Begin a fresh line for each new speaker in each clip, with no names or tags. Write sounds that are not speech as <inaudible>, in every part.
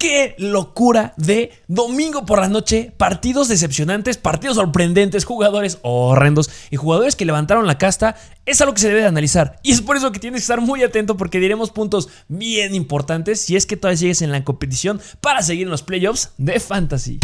Qué locura de domingo por la noche, partidos decepcionantes, partidos sorprendentes, jugadores horrendos y jugadores que levantaron la casta. Es algo que se debe de analizar y es por eso que tienes que estar muy atento porque diremos puntos bien importantes si es que todavía sigues en la competición para seguir en los playoffs de Fantasy.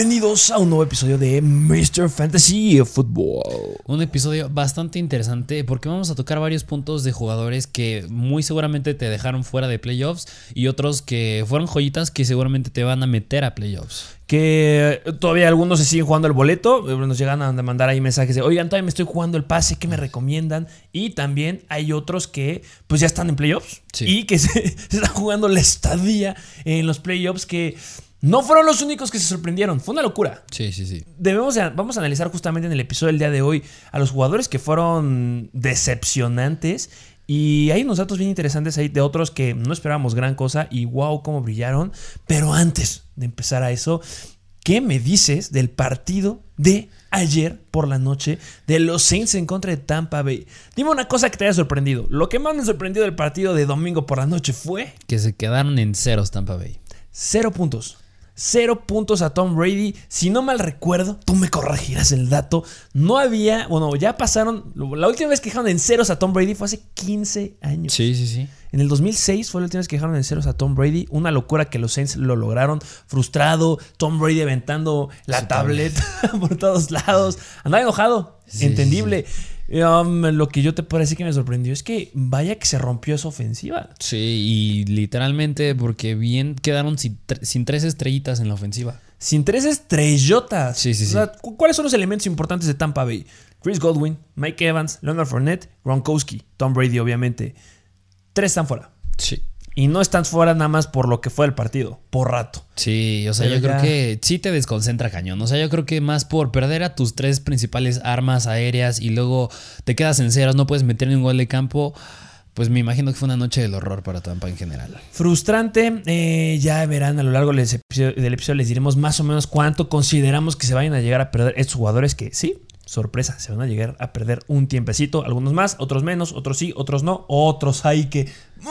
Bienvenidos a un nuevo episodio de Mr. Fantasy Football.
Un episodio bastante interesante porque vamos a tocar varios puntos de jugadores que muy seguramente te dejaron fuera de playoffs y otros que fueron joyitas que seguramente te van a meter a playoffs.
Que todavía algunos se siguen jugando el boleto, nos llegan a mandar ahí mensajes de, oigan, todavía me estoy jugando el pase, ¿qué me recomiendan? Y también hay otros que pues ya están en playoffs
Sí.
y que <laughs> se, se están jugando la estadía en los playoffs que no fueron los únicos que se sorprendieron, fue una locura.
Sí, sí, sí.
Debemos de- vamos a analizar justamente en el episodio del día de hoy a los jugadores que fueron decepcionantes y hay unos datos bien interesantes ahí de otros que no esperábamos gran cosa y wow, cómo brillaron. Pero antes de empezar a eso, ¿qué me dices del partido de ayer por la noche de los Saints en contra de Tampa Bay? Dime una cosa que te haya sorprendido. Lo que más me sorprendió del partido de domingo por la noche fue
Que se quedaron en ceros Tampa Bay.
Cero puntos. Cero puntos a Tom Brady. Si no mal recuerdo, tú me corregirás el dato. No había, bueno, ya pasaron. La última vez que dejaron en ceros a Tom Brady fue hace 15 años.
Sí, sí, sí.
En el 2006 fue la última vez que dejaron en ceros a Tom Brady. Una locura que los Saints lo lograron. Frustrado, Tom Brady aventando la
Su
tablet <laughs> por todos lados. Andaba enojado.
Sí,
entendible. Um, lo que yo te decir que me sorprendió es que vaya que se rompió esa ofensiva.
Sí, y literalmente porque bien quedaron sin, tre- sin tres estrellitas en la ofensiva.
Sin tres estrellotas.
Sí, sí,
O sea, ¿cu- ¿Cuáles son los elementos importantes de Tampa Bay? Chris Godwin, Mike Evans, Leonard Fournette, Gronkowski, Tom Brady, obviamente. Tres están fuera.
Sí.
Y no están fuera nada más por lo que fue el partido, por rato.
Sí, o sea,
Pero
yo creo que sí te desconcentra cañón. O sea, yo creo que más por perder a tus tres principales armas aéreas y luego te quedas en ceros, no puedes meter ni un gol de campo. Pues me imagino que fue una noche del horror para Tampa en general.
Frustrante, eh, ya verán a lo largo del episodio, del episodio les diremos más o menos cuánto consideramos que se vayan a llegar a perder estos jugadores que sí, sorpresa, se van a llegar a perder un tiempecito, algunos más, otros menos, otros sí, otros no, otros hay que,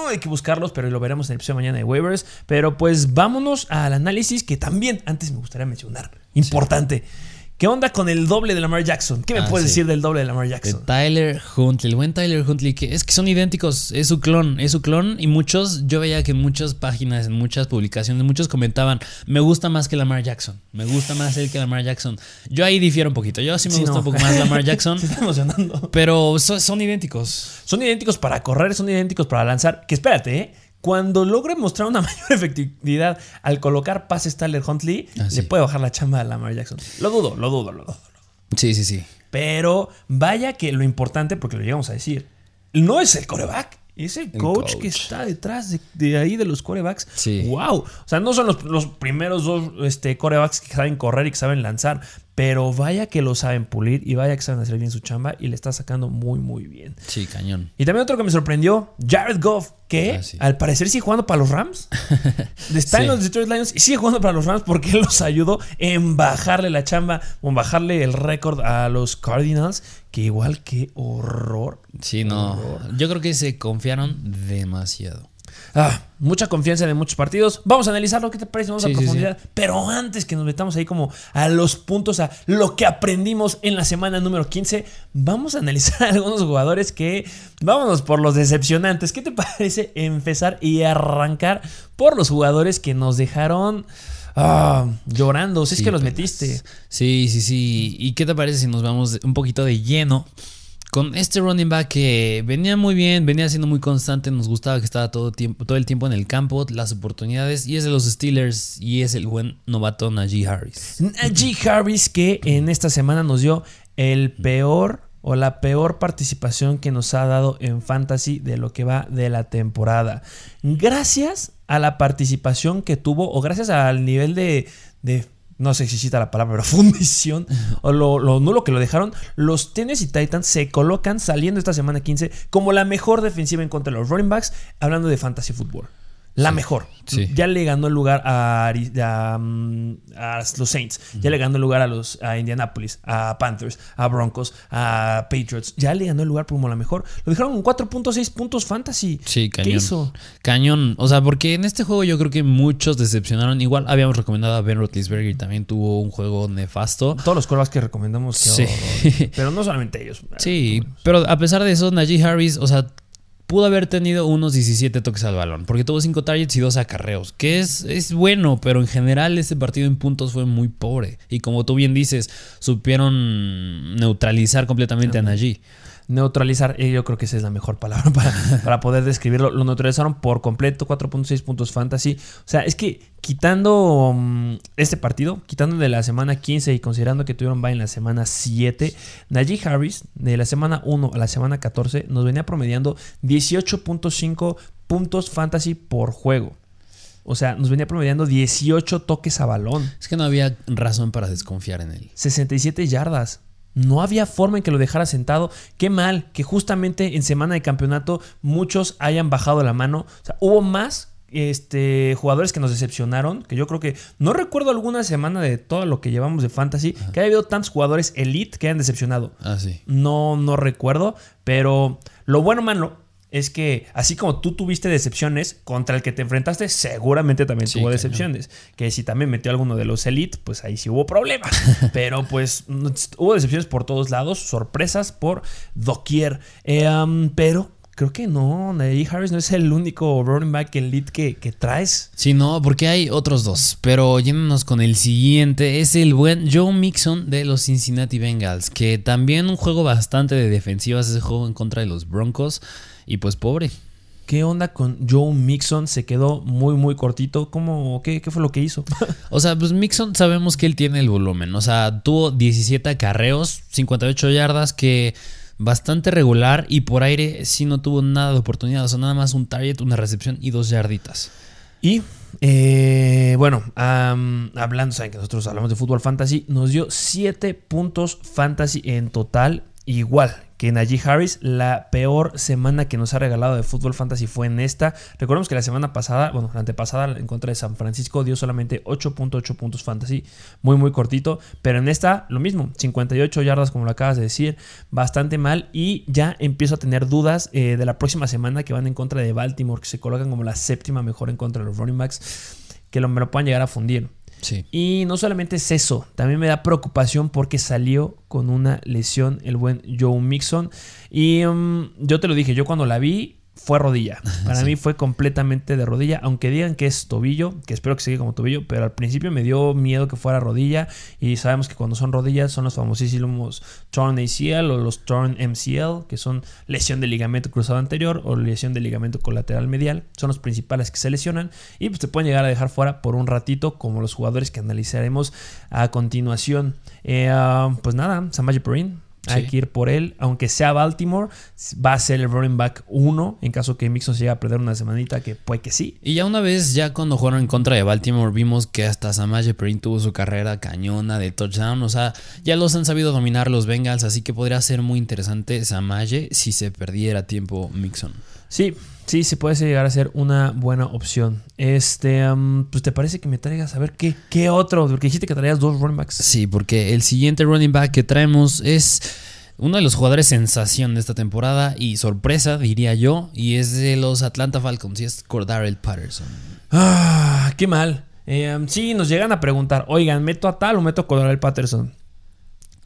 hay que buscarlos, pero lo veremos en el episodio de mañana de waivers, pero pues vámonos al análisis que también antes me gustaría mencionar, importante. ¿Qué onda con el doble de Lamar Jackson? ¿Qué me
Ah,
puedes
sí.
decir del doble de Lamar
De
Jackson?
Tyler Huntley, el buen Tyler Huntley, que es que son idénticos, es su clon, es su clon. Y muchos, yo veía que en muchas páginas, en muchas publicaciones, muchos comentaban, me gusta más que Lamar Jackson, me gusta más él que Lamar Jackson. Yo ahí difiero un poquito, yo sí me
Sí,
gusta
no.
un poco más Lamar <laughs> Jackson,
Se está emocionando.
pero so- son idénticos.
Son idénticos para correr, son idénticos para lanzar. Que espérate, ¿eh? Cuando logre mostrar una <laughs> mayor efectividad al colocar pases Tyler Huntley,
Ah,
le puede bajar la chamba a Lamar Jackson. Lo dudo, lo dudo, lo dudo.
Sí, sí, sí.
Pero vaya que lo importante, porque lo llegamos a decir, no es el coreback. Es coach,
coach.
que está detrás de, de ahí de los corebacks.
Sí.
Wow. O sea, no son los, los primeros dos este, corebacks que saben correr y que saben lanzar. Pero vaya que lo saben pulir y vaya que saben hacer bien su chamba y le está sacando muy, muy bien.
Sí, cañón.
Y también otro que me sorprendió, Jared Goff, que
Ah, sí.
al parecer sigue jugando para los Rams. <laughs> Está en
Sí.
los Detroit Lions y sigue jugando para los Rams porque <laughs> él los ayudó en bajarle la chamba o en bajarle el récord a los Cardinals. Que igual que horror.
Sí, no. Yo creo que se confiaron demasiado.
Ah, mucha confianza en muchos partidos. Vamos a analizarlo. ¿Qué te parece? Vamos
Sí,
a
sí,
profundidad. Pero antes que nos metamos ahí como a los puntos, a lo que aprendimos en la semana número 15, vamos a analizar <laughs> algunos jugadores que vámonos por los decepcionantes. ¿Qué te <laughs> parece empezar y arrancar por los jugadores que nos dejaron ah, llorando? Si es
Sí,
que los
pelas.
metiste.
Sí, sí, sí. ¿Y qué te parece si nos vamos un poquito de lleno con este running back que venía muy bien, venía siendo muy constante, nos gustaba que estaba todo, tiempo, todo el tiempo en el campo, las oportunidades, y es de los Steelers y es el buen novato Najee Harris.
Najee Harris que en esta semana nos dio el peor o la peor participación que nos ha dado en Fantasy de lo que va de la temporada. Gracias a la participación que tuvo o gracias al nivel de, de no sé si cita la palabra, pero <laughs> fundición o lo, lo, nulo que lo dejaron, los Tennessee Titans se colocan saliendo esta semana 15 como la mejor defensiva en contra de los running backs, hablando de fantasy fútbol. La
Sí,
mejor.
sí.
Ya le ganó el lugar a, Ari- a, mm, a los Saints. Ya le ganó el lugar a los a Indianapolis, a Panthers, a Broncos, a Patriots. Ya le ganó el lugar como la mejor. Lo dejaron con 4.6 puntos fantasy.
Sí,
¿Qué
cañón.
hizo?
Cañón. O sea, porque en este juego yo creo que muchos decepcionaron. Igual habíamos recomendado a Ben Roethlisberger y también tuvo un juego nefasto.
Todos los corebacks que recomendamos. qué
Sí.
horror. Pero no solamente ellos.
Sí, pero a pesar de eso, Najee Harris, o sea, pudo haber tenido unos 17 toques al balón, porque tuvo 5 targets y 2 acarreos, que es, es bueno, pero en general este partido en puntos fue muy pobre. Y como tú bien dices, supieron neutralizar completamente a Najee.
Neutralizar, eh, yo creo que esa es la mejor palabra <laughs> para, para poder describirlo. Lo neutralizaron por completo, 4.6 puntos fantasy. O sea, es que quitando mm, este partido, quitando de la semana 15 y considerando que tuvieron bye en la semana 7, Najee Harris de la semana 1 a la semana 14 nos venía promediando 18.5 puntos fantasy por juego. O sea, nos venía promediando 18 toques a balón.
Es que no había razón para desconfiar en él.
67 yardas. No había forma en que lo dejara sentado. Qué mal que justamente en semana de campeonato muchos hayan bajado la mano. O sea, hubo más este, jugadores que nos decepcionaron. Que yo creo que no recuerdo alguna semana de todo lo que llevamos de fantasy que haya habido tantos jugadores elite que hayan decepcionado.
Ah, sí.
No, no recuerdo. Pero lo bueno, mano, es que así como tú tuviste decepciones contra el que te enfrentaste, seguramente también
Sí,
tuvo decepciones. Que si también metió alguno de los Elite, pues ahí sí hubo problemas. <laughs> Pero pues hubo decepciones por todos lados, sorpresas por doquier. Eh, um, pero creo que no, Najee Harris no es el único running back elite que, que traes.
Sí, no, porque hay otros dos. Pero yéndonos con el siguiente, es el buen Joe Mixon de los Cincinnati Bengals. Que también un juego bastante de defensivas, ese juego en contra de los Broncos. Y pues pobre.
¿Qué onda con Joe Mixon? Se quedó muy, muy cortito. ¿Cómo, qué, qué fue lo que hizo? <laughs>
O sea, pues Mixon sabemos que él tiene el volumen. O sea, tuvo 17 acarreos, 58 yardas, que bastante regular. Y por aire sí no tuvo nada de oportunidad. O sea, nada más un target, una recepción y dos yarditas.
Y eh, bueno, hablando, saben que nosotros hablamos de fútbol fantasy, nos dio 7 puntos fantasy en total, igual que Najee Harris. La peor semana que nos ha regalado de fútbol fantasy fue en esta. Recordemos que la semana pasada, bueno, la antepasada en contra de San Francisco dio solamente 8.8 puntos fantasy, muy muy cortito, pero en esta lo mismo, 58 yardas como lo acabas de decir, bastante mal y ya empiezo a tener dudas eh, de la próxima semana que van en contra de Baltimore, que se colocan como la séptima mejor en contra de los running backs, que lo, me lo puedan llegar a fundir. Y no solamente es eso, también me da preocupación porque salió con una lesión el buen Joe Mixon. Y mm, yo te lo dije, yo cuando la vi fue rodilla. <laughs> Para
Sí.
mí fue completamente de rodilla, aunque digan que es tobillo, que espero que siga como tobillo, pero al principio me dio miedo que fuera rodilla. Y sabemos que cuando son rodillas son los famosísimos torn ACL o los torn MCL, que son lesión de ligamento cruzado anterior o lesión de ligamento colateral medial. Son los principales que se lesionan y pues te pueden llegar a dejar fuera por un ratito, como los jugadores que analizaremos a continuación. Eh, ah, pues nada, Samaje Hay que ir por él, aunque sea Baltimore, va a ser el running back 1 en caso que Mixon se llegue a perder una semanita, que puede que sí.
Y ya una vez, ya cuando jugaron en contra de Baltimore, vimos que hasta Samaje Perine tuvo su carrera cañona de touchdown. O sea, ya los han sabido dominar los Bengals, así que podría ser muy interesante Samaje si se perdiera tiempo Mixon.
Sí, sí, se puede llegar a ser una buena opción. Este, pues te parece que me traigas a ver qué, qué otro, porque dijiste que traías dos running backs.
Sí, porque el siguiente running back que traemos es uno de los jugadores sensación de esta temporada y sorpresa, diría yo, y es de los Atlanta Falcons y es Cordarrelle Patterson.
Ah, qué mal. Eh, um, sí, nos llegan a preguntar, oigan, ¿meto a tal o meto a Cordell Patterson?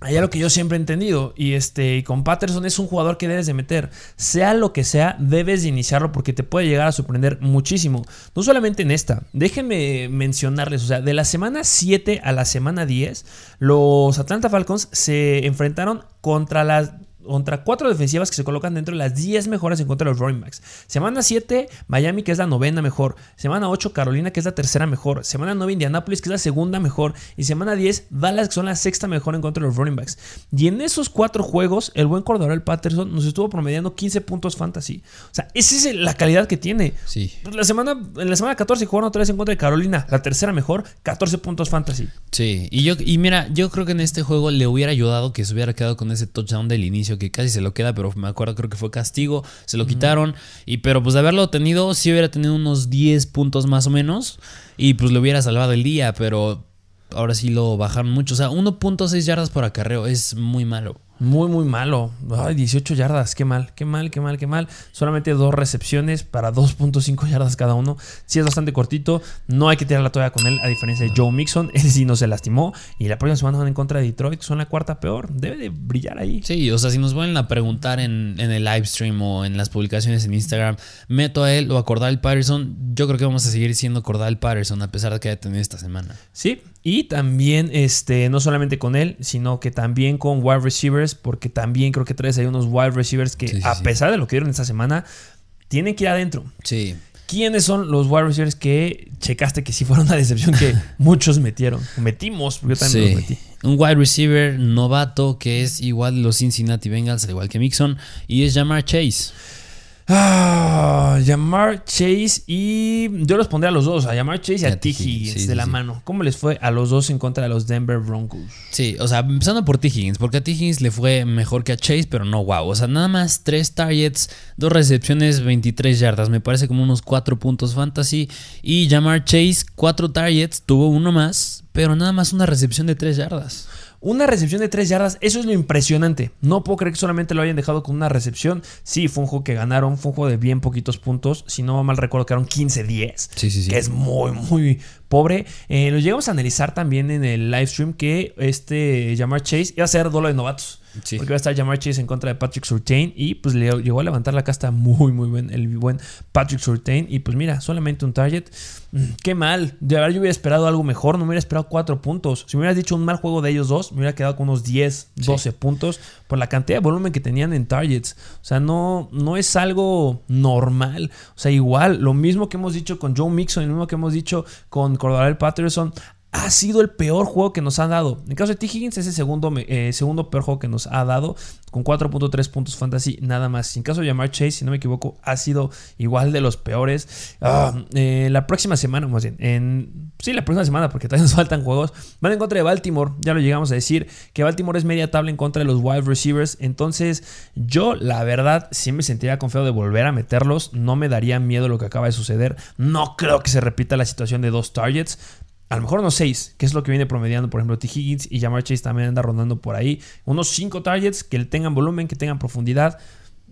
Allá lo que yo siempre he entendido, y este, con Patterson es un jugador que debes de meter. Sea lo que sea, debes de iniciarlo porque te puede llegar a sorprender muchísimo. No solamente en esta, déjenme mencionarles, o sea, de la semana 7 a la semana 10, los Atlanta Falcons se enfrentaron contra las contra cuatro defensivas que se colocan dentro de las 10 mejores en contra de los running backs. Semana 7, Miami, que es la novena mejor. Semana 8, Carolina, que es la tercera mejor. Semana 9, Indianapolis, que es la segunda mejor. Y semana 10, Dallas, que son la sexta mejor en contra de los running backs. Y en esos cuatro juegos, el buen el Patterson nos estuvo promediando 15 puntos fantasy. O sea, esa es la calidad que tiene.
Sí.
La semana, en la semana 14 jugaron otra vez en contra de Carolina, la tercera mejor, 14 puntos fantasy.
Sí, y yo y mira, yo creo que en este juego le hubiera ayudado que se hubiera quedado con ese touchdown del inicio que casi se lo queda, pero me acuerdo creo que fue castigo, se lo quitaron. Y pero pues de haberlo tenido sí hubiera tenido unos 10 puntos más o menos y pues le hubiera salvado el día, pero ahora sí lo bajaron mucho, o sea, 1.6 yardas por acarreo es muy malo.
Muy, muy malo. Ay, 18 yardas. Qué mal, qué mal, qué mal, qué mal. Solamente dos recepciones para 2.5 yardas cada uno. Sí es bastante cortito. No hay que tirar la toalla con él, a diferencia de Joe Mixon. <laughs> Él sí no se lastimó. Y la próxima semana van en contra de Detroit. Son la cuarta peor. Debe de brillar ahí.
Sí, o sea, si nos vuelven a preguntar en, en el live stream o en las publicaciones en Instagram, meto a él o a Cordal Patterson, yo creo que vamos a seguir siendo Cordal Patterson a pesar de que haya tenido esta semana.
Sí, y también, este, no solamente con él, sino que también con wide receivers, porque también creo que traes ahí unos wide receivers que, a pesar de lo que dieron esta semana, tienen que ir adentro.
Sí.
¿Quiénes son los wide receivers que checaste que sí fueron una decepción que <laughs> muchos metieron? Metimos, yo también los metí.
Un wide receiver novato que es igual los Cincinnati Bengals, al igual que Mixon, y es Jamar Chase.
Ah, Yamar Chase y yo los pondré a los dos, a Yamar Chase y a, T. Higgins de la mano. ¿Cómo les fue a los dos en contra de los Denver Broncos?
Sí, o sea, empezando por T. Higgins, porque a T. Higgins le fue mejor que a Chase, pero no wow. O sea, nada más tres targets, dos recepciones, 23 yardas. Me parece como unos cuatro puntos fantasy. Y Yamar Chase, cuatro targets, tuvo uno más, pero nada más una recepción de tres yardas.
Una recepción de 3 yardas, eso es lo impresionante. No puedo creer que solamente lo hayan dejado con una recepción. Sí, fue un juego que ganaron, fue un juego de bien poquitos puntos. Si no mal recuerdo, quedaron 15-10.
Sí, sí, sí.
Que es muy, muy pobre. Eh, lo llegamos a analizar también en el live stream que este Jamar Chase iba a ser duelo de novatos. Porque va a estar Jamar Chase en contra de Patrick Surtain. Y pues le llegó a levantar la casta muy, muy bien el buen Patrick Surtain. Y pues mira, solamente un target. Mm, qué mal. De verdad, yo hubiera esperado algo mejor. No me hubiera esperado cuatro puntos. Si me hubieras dicho un mal juego de ellos dos, me hubiera quedado con unos 10, 12 puntos por la cantidad de volumen que tenían en targets. O sea, no, no es algo normal. O sea, igual, lo mismo que hemos dicho con Joe Mixon, lo mismo que hemos dicho con Cordarel Patterson ha sido el peor juego que nos han dado. En el caso de T. Higgins es el segundo, eh, segundo peor juego que nos ha dado, con 4.3 puntos fantasy, nada más. En caso de Jamar Chase, si no me equivoco, ha sido igual de los peores. Ah, eh, la próxima semana, más bien, en, sí, la próxima semana, porque todavía nos <laughs> faltan juegos, van en contra de Baltimore. Ya lo llegamos a decir, que Baltimore es media tabla en contra de los wide receivers. Entonces, yo, la verdad, sí me sentiría confiado de volver a meterlos. No me daría miedo lo que acaba de suceder. No creo que se repita la situación de dos targets a lo mejor unos 6, que es lo que viene promediando, por ejemplo, T. Higgins y Jamar Chase también anda rondando por ahí. Unos 5 targets que tengan volumen, que tengan profundidad,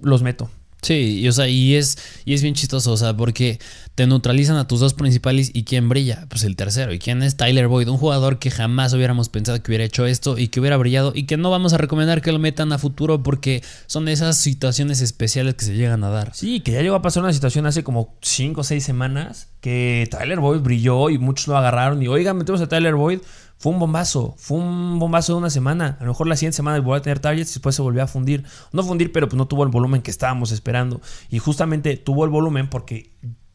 los meto.
Sí, y, o sea, y es, y es bien chistoso, o sea, porque te neutralizan a tus dos principales y quién brilla, pues el tercero. ¿Y quién es Tyler Boyd? Un jugador que jamás hubiéramos pensado que hubiera hecho esto y que hubiera brillado y que no vamos a recomendar que lo metan a futuro porque son esas situaciones especiales que se llegan a dar.
Sí, que ya llegó a pasar una situación hace como 5 o 6 semanas que Tyler Boyd brilló y muchos lo agarraron y oigan, metemos a Tyler Boyd fue un bombazo, fue un bombazo de una semana. A lo mejor la siguiente semana volvió a tener targets y después se volvió a fundir. No fundir, pero pues no tuvo el volumen que estábamos esperando. Y justamente tuvo el volumen porque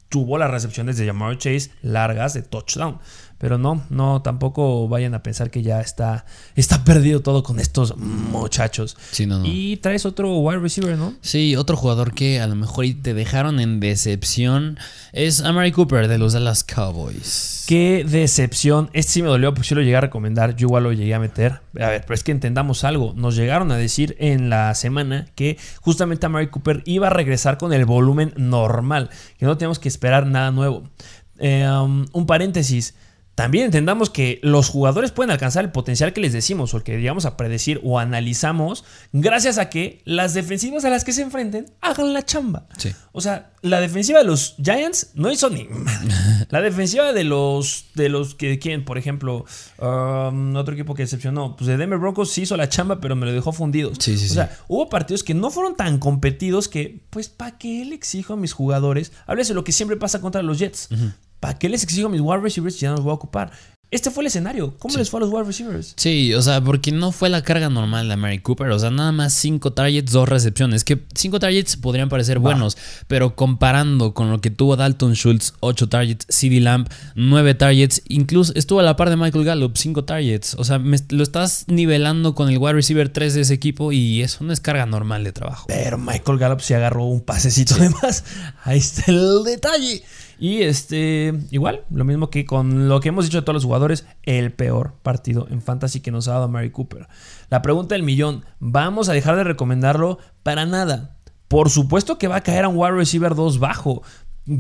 tuvo las recepciones de Jamar Chase largas de touchdown. Pero no, no, tampoco vayan a pensar que ya está, está perdido todo con estos muchachos.
Sí, no, no.
Y traes otro wide receiver, ¿no?
Sí, otro jugador que a lo mejor te dejaron en decepción es Amari Cooper de los Dallas Cowboys.
Qué decepción. Este sí me dolió porque si lo llegué a recomendar. Yo igual lo llegué a meter. A ver, pero es que entendamos algo. Nos llegaron a decir en la semana que justamente Amari Cooper iba a regresar con el volumen normal. Que no tenemos que esperar nada nuevo. Eh, um, un paréntesis. También entendamos que los jugadores pueden alcanzar el potencial que les decimos o el que llegamos a predecir o analizamos gracias a que las defensivas a las que se enfrenten hagan la chamba. O sea, la defensiva de los Giants no hizo ni <laughs> La defensiva de los de los que quieren, por ejemplo, um, otro equipo que decepcionó, pues de Denver Broncos sí hizo la chamba, pero me lo dejó fundido. o sea, hubo partidos que no fueron tan competidos que, pues, ¿para qué le exijo a mis jugadores? Háblese lo que siempre pasa contra los Jets. ¿Para qué les exijo mis wide receivers si ya no los voy a ocupar? Este fue el escenario. ¿Cómo les fue a los wide receivers?
Sí, o sea, porque no fue la carga normal de Mary Cooper. O sea, nada más 5 targets, 2 recepciones. Que 5 targets podrían parecer buenos, pero comparando con lo que tuvo Dalton Schultz, 8 targets, CD Lamp, 9 targets, incluso estuvo a la par de Michael Gallup, 5 targets. O sea, lo estás nivelando con el wide receiver 3 de ese equipo y eso no es carga normal de trabajo.
Pero Michael Gallup se agarró un pasecito de más. Ahí está el detalle. Y este, igual, lo mismo que con lo que hemos dicho de todos los jugadores, el peor partido en fantasy que nos ha dado Mary Cooper. La pregunta del millón, ¿vamos a dejar de recomendarlo? Para nada. Por supuesto que va a caer a un wide receiver 2 bajo,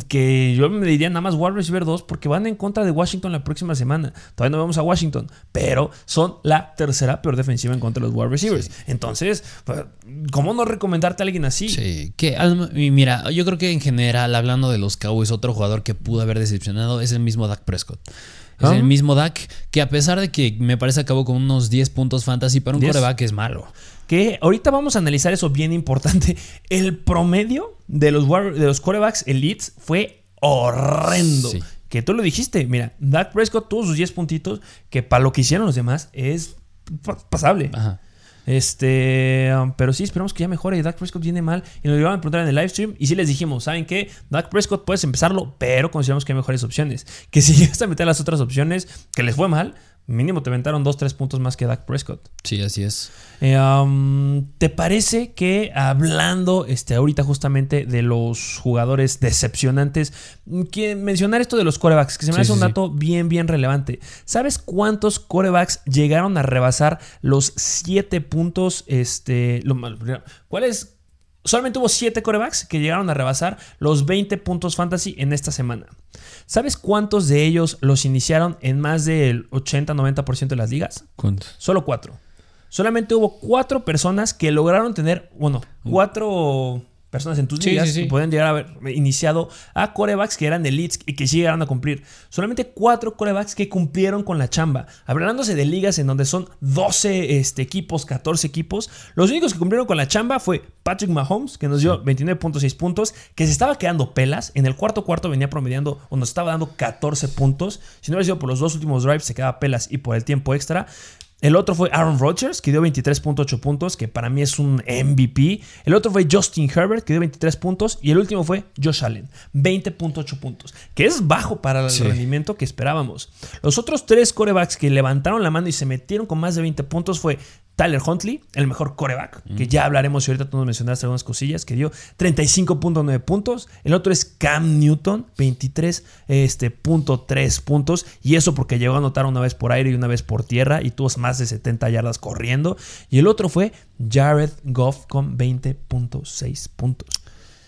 que yo me diría nada más wide receiver 2 porque van en contra de Washington la próxima semana. Todavía no vamos a Washington, pero son la tercera peor defensiva en contra de los wide receivers. Entonces, pues, ¿cómo no recomendarte a alguien así?
Sí, que mira, yo creo que en general, hablando de los Cowboys, otro jugador que pudo haber decepcionado es el mismo Dak Prescott. Es el mismo Dak que a pesar de que me parece acabó con unos 10 puntos fantasy para un coreback es malo.
Que ahorita vamos a analizar eso bien importante. <laughs> El promedio de los, de los quarterbacks elites fue horrendo. Que tú lo dijiste, mira, Dak Prescott tuvo sus 10 puntitos, que para lo que hicieron los demás es pasable. Ajá. Este, um, pero sí, esperamos que ya mejore. Dak Prescott viene mal y nos iban a preguntar en el live stream. Y sí les dijimos, ¿saben qué? Dak Prescott puedes empezarlo, pero consideramos que hay mejores opciones. Que si <laughs> llegas a meter las otras opciones que les fue mal, Mínimo te aventaron 2-3 puntos más que Dak Prescott.
Sí, así es.
Eh, um, ¿Te parece que hablando este, ahorita justamente de los jugadores decepcionantes, que mencionar esto de los corebacks, que se me hace un dato bien, bien relevante. ¿Sabes cuántos corebacks llegaron a rebasar los 7 puntos? Este, lo, ¿Cuál es? Solamente hubo 7 corebacks que llegaron a rebasar los 20 puntos fantasy en esta semana. ¿Sabes cuántos de ellos los iniciaron en más del 80-90% de las ligas?
¿Cuántos?
Solo 4. Solamente hubo 4 personas que lograron tener, bueno, 4 personas en tus ligas que pueden llegar a haber iniciado a corebacks que eran elites y que sí llegaron a cumplir. Solamente cuatro corebacks que cumplieron con la chamba. Hablándose de ligas en donde son 12 este, equipos, 14 equipos, los únicos que cumplieron con la chamba fue Patrick Mahomes, que nos dio 29.6 puntos, que se estaba quedando pelas. En el cuarto cuarto venía promediando o nos estaba dando 14 puntos. Si no hubiera sido por los dos últimos drives, se quedaba pelas y por el tiempo extra. El otro fue Aaron Rodgers, que dio 23.8 puntos, que para mí es un MVP. El otro fue Justin Herbert, que dio 23 puntos. Y el último fue Josh Allen, 20.8 puntos, que es bajo para el rendimiento que esperábamos. Los otros tres corebacks que levantaron la mano y se metieron con más de 20 puntos fue Tyler Huntley, el mejor coreback, que ya hablaremos y ahorita tú nos mencionaste algunas cosillas, que dio 35.9 puntos. El otro es Cam Newton, 23.3 este, puntos. Y eso porque llegó a anotar una vez por aire y una vez por tierra y tuvo más de 70 yardas corriendo. Y el otro fue Jared Goff con 20.6 puntos.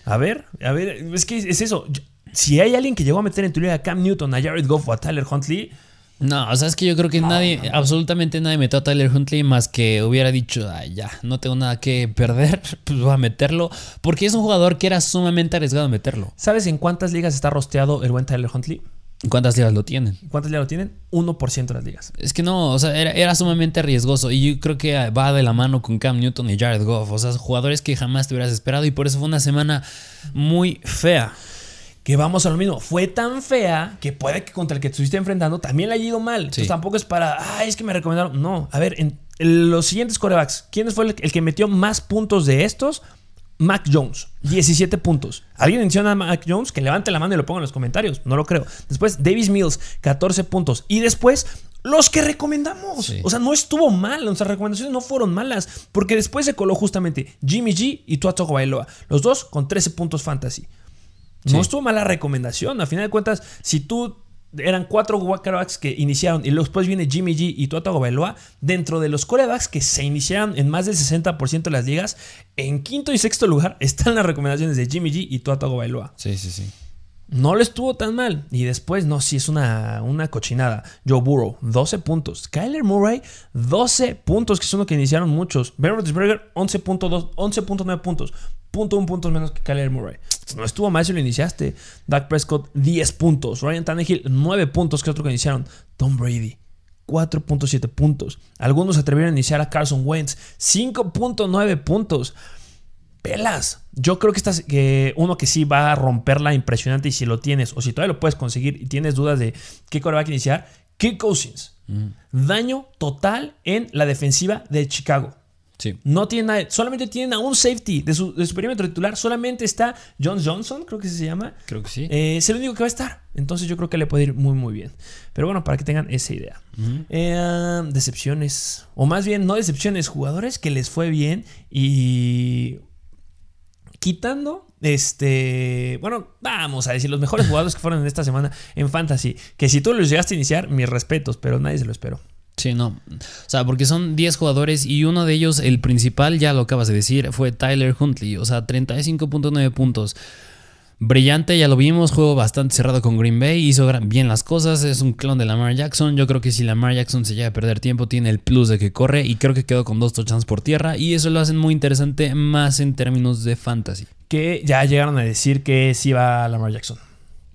A ver, a ver, es que es eso. Si hay alguien que llegó a meter en tu liga a Cam Newton, a Jared Goff o a Tyler Huntley,
no, o sea, es que yo creo que nadie, absolutamente nadie metió a Tyler Huntley más que hubiera dicho, Ay, ya, no tengo nada que perder, <laughs> pues voy a meterlo. Porque es un jugador que era sumamente arriesgado meterlo.
¿Sabes en cuántas ligas está rosteado el buen Tyler Huntley?
¿Cuántas ligas lo tienen?
¿Cuántas ligas lo tienen? 1% de las ligas.
Es que no, o sea, era, era, sumamente riesgoso. Y yo creo que va de la mano con Cam Newton y Jared Goff. O sea, jugadores que jamás te hubieras esperado. Y por eso fue una semana muy fea
que vamos a lo mismo. Fue tan fea que puede que contra el que te estuviste enfrentando también le haya ido mal. Entonces tampoco es para, ay, es que me recomendaron. No, a ver, en los siguientes corebacks, ¿quién fue el, que metió más puntos de estos? Mac Jones, 17 puntos. ¿Alguien menciona a Mac Jones? Que levante la mano y lo ponga en los comentarios. No lo creo. Después, Davis Mills, 14 puntos. Y después, los que recomendamos. O sea, no estuvo mal. Nuestras recomendaciones no fueron malas. Porque después se coló justamente Jimmy G y Tuato Bailoa. Los dos con 13 puntos fantasy. No estuvo mala recomendación. A final de cuentas, si tú eran cuatro quarterbacks que iniciaron y después viene Jimmy G y Tua Tagovailoa dentro de los quarterbacks que se iniciaron en más del 60% de las ligas en quinto y sexto lugar <laughs> están las recomendaciones de Jimmy G y Tua Tagovailoa
sí sí sí
no le estuvo tan mal. Y después, no, sí es una, una cochinada. Joe Burrow, 12 puntos. Kyler Murray, 12 puntos, que son los que iniciaron muchos. Ben Roethlisberger, 11.2, 11.9 puntos. Punto un puntos menos que Kyler Murray. No estuvo mal si lo iniciaste. Dak Prescott, 10 puntos. Ryan Tannehill, 9 puntos, que otro que iniciaron. Tom Brady, 4.7 puntos. Algunos atrevieron a iniciar a Carson Wentz, 5.9 puntos pelas. Yo creo que estás que uno que sí va a romperla impresionante y si lo tienes o si todavía lo puedes conseguir y tienes dudas de qué coreback iniciar, Kirk Cousins. Daño total en la defensiva de Chicago.
Sí.
No tiene nada, solamente tienen a un safety de su, de su perímetro titular. Solamente está John Johnson, creo que se llama.
Creo que sí.
Eh, es el único que va a estar. Entonces yo creo que le puede ir muy, muy bien. Pero bueno, para que tengan esa idea. Eh, decepciones. O más bien, no decepciones, jugadores que les fue bien y. Quitando. Este. Bueno, vamos a decir, los mejores jugadores que fueron en esta semana en Fantasy. Que si tú los llegaste a iniciar, mis respetos, pero nadie se lo esperó.
Sí, no. O sea, porque son 10 jugadores y uno de ellos, el principal, ya lo acabas de decir, fue Tyler Huntley. O sea, 35.9 puntos. Brillante, ya lo vimos, juego bastante cerrado con Green Bay, hizo bien las cosas, es un clon de Lamar Jackson. Yo creo que si Lamar Jackson se llega a perder tiempo, tiene el plus de que corre y creo que quedó con dos touchdowns por tierra y eso lo hacen muy interesante más en términos de fantasy.
Que ya llegaron a decir que sí va Lamar Jackson.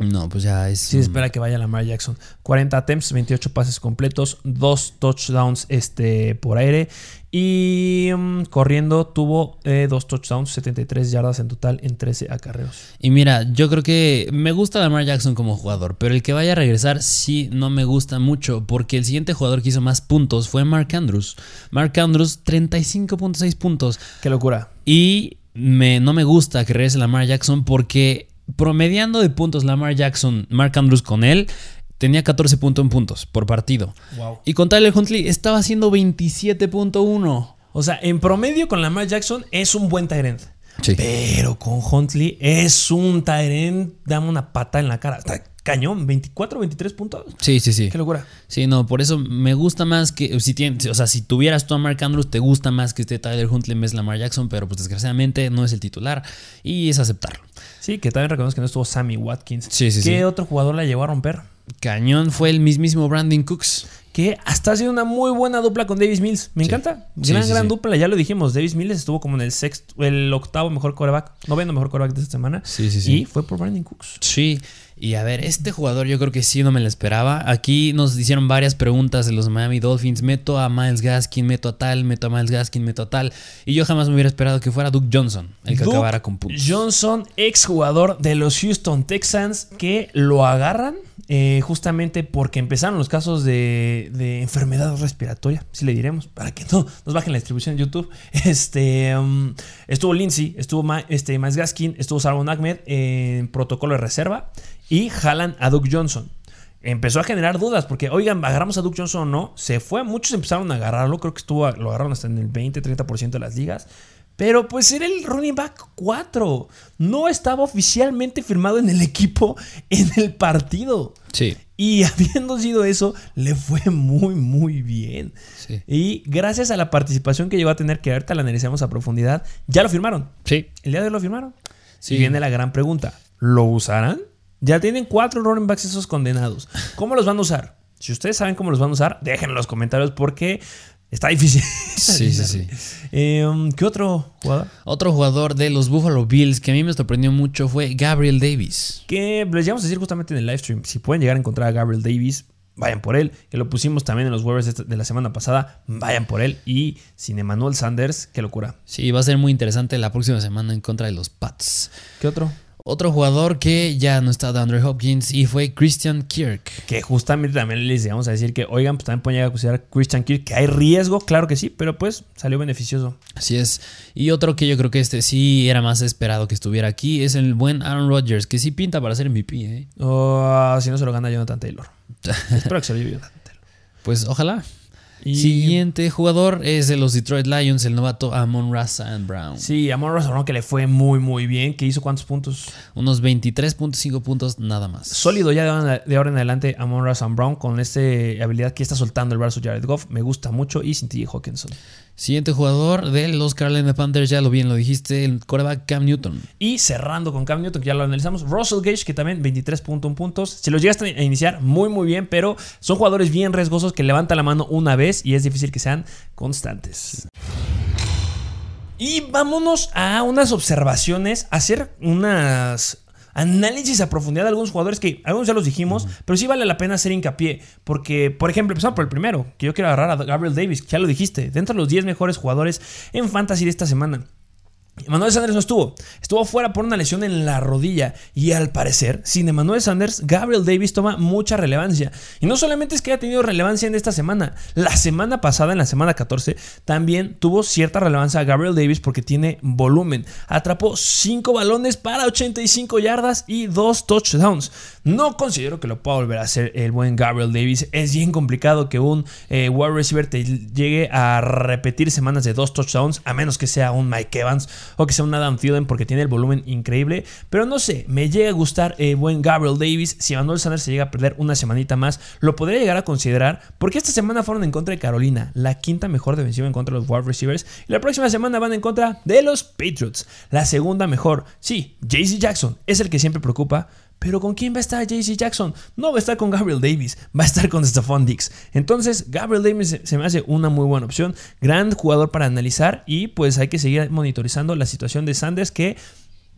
No, pues ya es...
Sí, espera que vaya Lamar Jackson. 40 attempts, 28 pases completos, 2 touchdowns este, por aire. Y mm, corriendo tuvo 2 touchdowns, 73 yardas en total en 13 acarreos.
Y mira, yo creo que me gusta Lamar Jackson como jugador, pero el que vaya a regresar sí no me gusta mucho, porque el siguiente jugador que hizo más puntos fue Mark Andrews. Mark Andrews, 35.6 puntos.
Qué locura.
Y me, no me gusta que regrese Lamar Jackson porque promediando de puntos Lamar Jackson, Mark Andrews con él, tenía 14 puntos en puntos por partido.
Wow.
Y con Tyler Huntley estaba haciendo 27.1.
O sea, en promedio con Lamar Jackson es un buen Tyrant.
Sí.
Pero con Huntley es un Tyrant, dame una pata en la cara. Está cañón, 24, 23 puntos.
Sí, sí, sí.
Qué locura.
Sí, no, por eso me gusta más que si tienes, o sea, si tuvieras tú a Mark Andrews, te gusta más que esté Tyler Huntley en vez de Lamar Jackson, pero pues desgraciadamente no es el titular y es aceptarlo.
Sí, que también reconozco que no estuvo Sammy Watkins.
Sí, sí,
¿Qué
sí.
otro jugador la llevó a romper?
Cañón fue el mismísimo Brandon Cooks.
que hasta ha sido una muy buena dupla con Davis Mills. Me
Sí.
encanta. Gran,
sí,
gran dupla. Ya lo dijimos. Davis Mills estuvo como en el sexto, el octavo mejor coreback, noveno mejor coreback de esta semana.
Sí, sí, sí.
Y fue por Brandon Cooks.
Sí, y a ver, este jugador yo creo que sí no me lo esperaba. Aquí nos hicieron varias preguntas de los Miami Dolphins. Meto a Miles Gaskin, meto a tal, meto a Miles Gaskin, meto a tal. Y yo jamás me hubiera esperado que fuera Duke Johnson el que
Duke
acabara con puntos.
Johnson, ex jugador de los Houston Texans, que lo agarran eh, justamente porque empezaron los casos de, de enfermedad respiratoria, si le diremos, para que no nos bajen la distribución en YouTube. <laughs> Este, um, estuvo Lindsay, estuvo Ma- este, Miles Gaskin, estuvo Salvon Ahmed en protocolo de reserva y jalan a Duke Johnson. Empezó a generar dudas porque, oigan, ¿agarramos a Duke Johnson o no? Se fue, muchos empezaron a agarrarlo, creo que estuvo, lo agarraron hasta en el 20-30% de las ligas. Pero pues era el running back 4. No estaba oficialmente firmado en el equipo <laughs> en el partido.
Sí,
Y <laughs> habiendo sido eso, le fue muy, muy bien.
sí.
Y gracias a la participación que llegó a tener, que ahorita la analizamos a profundidad, ya lo firmaron.
Sí.
El día de hoy lo firmaron.
Sí.
Y viene la gran pregunta: ¿lo usarán? Ya tienen cuatro running backs esos condenados. ¿Cómo los van a usar? Si ustedes saben cómo los van a usar, déjenlo en los comentarios porque está difícil. <laughs>
Sí, sí, sí.
Eh, ¿Qué otro jugador?
Otro jugador de los Buffalo Bills que a mí me sorprendió mucho fue Gabriel Davis.
Que les llegamos a decir justamente en el live stream. Si pueden llegar a encontrar a Gabriel Davis, vayan por él. Que lo pusimos también en los esta- de la semana pasada. Vayan por él. Y sin Emmanuel Sanders, qué locura.
Sí, va a ser muy interesante la próxima semana en contra de los Pats.
¿Qué otro?
Otro jugador que ya no está de Andrew Hopkins y fue Christian Kirk.
Que justamente también les llegamos a decir que, oigan, pues también pueden llegar a considerar a Christian Kirk, que hay riesgo, claro que sí, pero pues salió beneficioso.
Así es. Y otro que yo creo que este sí era más esperado que estuviera aquí es el buen Aaron Rodgers, que sí pinta para ser MVP. ¿eh?
O si no se lo gana Jonathan Taylor. <laughs> Espero que se lo lleve Jonathan Taylor.
Pues ojalá.
Y-
Siguiente jugador es de los Detroit Lions, el novato Amon Ra Brown.
Sí, Amon Ross Brown, que le fue muy, muy bien. Que hizo cuántos puntos?
Unos 23.5 puntos nada más.
Sólido ya de ahora, en adelante Amon Ross Brown con esta habilidad que está soltando el brazo Jared Goff. Me gusta mucho. Y sin T. Hawkinson.
Siguiente jugador de los Carolina Panthers, ya lo bien lo dijiste, el quarterback Cam Newton.
Y cerrando con Cam Newton, que ya lo analizamos. Russell Gage, que también 23.1 puntos. Si los llegaste a iniciar, muy, muy bien. Pero son jugadores bien riesgosos que levantan la mano una vez y es difícil que sean constantes. Y vámonos a unas observaciones, hacer unas análisis a profundidad de algunos jugadores que algunos ya los dijimos, pero sí vale la pena hacer hincapié. Porque, por ejemplo, empezamos por el primero, que yo quiero agarrar a Gabriel Davis, que ya lo dijiste, dentro de los 10 mejores jugadores en fantasy de esta semana. Emmanuel Sanders no estuvo, estuvo fuera por una lesión en la rodilla y al parecer, sin Emmanuel Sanders, Gabriel Davis toma mucha relevancia. Y no solamente es que haya tenido relevancia en esta semana, la semana pasada, en la semana 14, también tuvo cierta relevancia Gabriel Davis porque tiene volumen. Atrapó 5 balones para 85 yardas y 2 touchdowns. No considero que lo pueda volver a hacer el buen Gabriel Davis. Es bien complicado que un eh, wide receiver te llegue a repetir semanas de 2 touchdowns, a menos que sea un Mike Evans o que sea un Adam Thielen porque tiene el volumen increíble. Pero no sé, me llega a gustar el buen Gabriel Davis. Si Manuel Sanders se llega a perder una semanita más, lo podría llegar a considerar porque esta semana fueron en contra de Carolina, la quinta mejor defensiva en contra de los wide receivers. Y la próxima semana van en contra de los Patriots, la segunda mejor. Sí, JC Jackson es el que siempre preocupa. Pero ¿con quién va a estar JC Jackson? No va a estar con Gabriel Davis, va a estar con Stephon Dix. Entonces, Gabriel Davis se me hace una muy buena opción, gran jugador para analizar y pues hay que seguir monitorizando la situación de Sanders que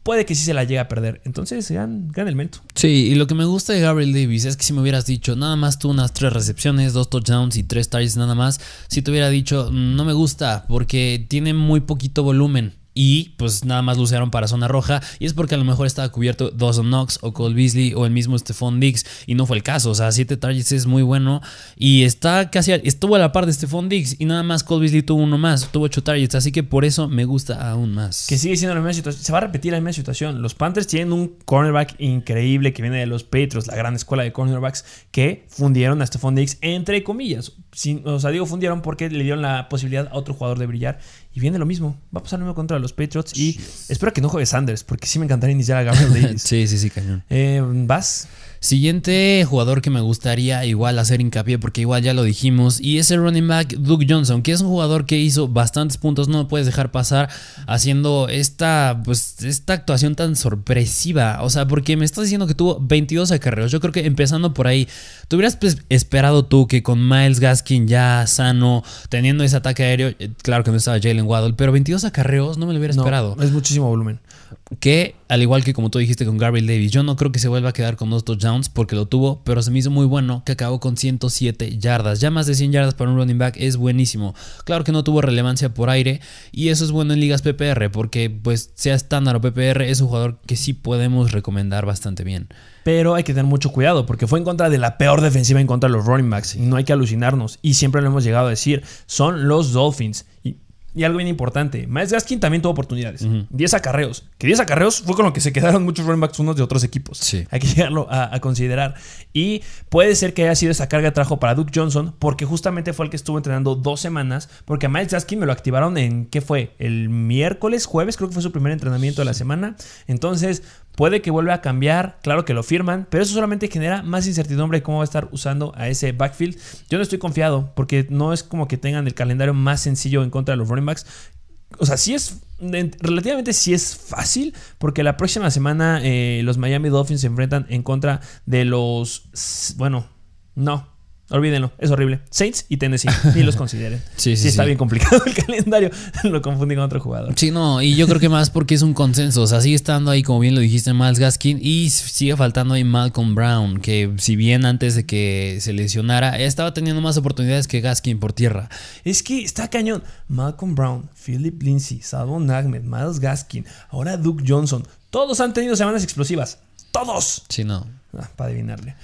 puede que sí se la llegue a perder. Entonces, gran, gran elemento.
Sí, y lo que me gusta de Gabriel Davis es que si me hubieras dicho nada más tú unas tres recepciones, dos touchdowns y tres targets nada más, si te hubiera dicho no me gusta porque tiene muy poquito volumen y pues nada más lo usaron para zona roja y es porque a lo mejor estaba cubierto Dawson Knox o Cole Beasley o el mismo Stephon Diggs y no fue el caso, o sea, 7 targets es muy bueno y está casi estuvo a la par de Stephon Diggs y nada más Cole Beasley tuvo uno más, tuvo 8 targets, así que por eso me gusta aún más.
Que sigue siendo la misma situación, se va a repetir la misma situación. Los Panthers tienen un cornerback increíble que viene de los Patriots, la gran escuela de cornerbacks que fundieron a Stephon Diggs entre comillas. o sea, digo fundieron porque le dieron la posibilidad a otro jugador de brillar y viene lo mismo. Va a pasar lo mismo contra los Patriots. Y espero que no juegue Sanders, porque sí me encantaría iniciar a Gabriel <laughs> Davis.
sí, sí, sí, cañón.
Eh, ¿Vas?
Siguiente jugador que me gustaría igual hacer hincapié, porque igual ya lo dijimos, y es el running back Duke Johnson, que es un jugador que hizo bastantes puntos, no lo puedes dejar pasar haciendo esta, pues, esta actuación tan sorpresiva. O sea, porque me estás diciendo que tuvo 22 acarreos. Yo creo que empezando por ahí, ¿te hubieras pues, esperado tú que con Miles Gaskin ya sano, teniendo ese ataque aéreo, eh, claro que no estaba Jalen Waddle, pero 22 acarreos no me lo hubiera esperado.
Es muchísimo volumen.
Que, al igual que como tú dijiste con Gabriel Davis, yo no creo que se vuelva a quedar con dos touchdowns porque lo tuvo, pero se me hizo muy bueno que acabó con 107 yardas. Ya más de 100 yardas para un running back es buenísimo. Claro que no tuvo relevancia por aire y eso es bueno en ligas PPR porque pues sea estándar o PPR es un jugador que sí podemos recomendar bastante bien.
Pero hay que tener mucho cuidado porque fue en contra de la peor defensiva en contra de los running backs y no hay que alucinarnos y siempre lo hemos llegado a decir, son los Dolphins. Y algo bien importante, Miles Gaskin también tuvo oportunidades. 10 acarreos. Que 10 acarreos fue con lo que se quedaron muchos running backs unos de otros equipos. Hay que llegarlo a, considerar. Y puede ser que haya sido esa carga de trabajo para Duke Johnson, porque justamente fue el que estuvo entrenando dos semanas. Porque a Miles Gaskin me lo activaron en, ¿qué fue? El miércoles, jueves, creo que fue su primer entrenamiento de la semana. Entonces, Puede que vuelva a cambiar, claro que lo firman, pero eso solamente genera más incertidumbre de cómo va a estar usando a ese backfield. Yo no estoy confiado porque no es como que tengan el calendario más sencillo en contra de los running backs. O sea, sí es relativamente sí es fácil porque la próxima semana eh, los Miami Dolphins se enfrentan en contra de los... Bueno, no, Olvídenlo, es horrible. Saints y Tennessee, ni los consideren. <laughs> sí, sí, sí, está bien complicado el <laughs> calendario. Lo confundí con otro jugador.
Sí, no, y yo creo que más porque es un consenso. O sea, sigue estando ahí, como bien lo dijiste, Miles Gaskin. Y sigue faltando ahí Malcolm Brown, que si bien antes de que se lesionara, estaba teniendo más oportunidades que Gaskin por tierra.
Es que está cañón. Malcolm Brown, Philip Lindsay, Salvon Ahmed, Miles Gaskin, ahora Duke Johnson. Todos han tenido semanas explosivas. Todos.
Sí, no.
Ah, para adivinarle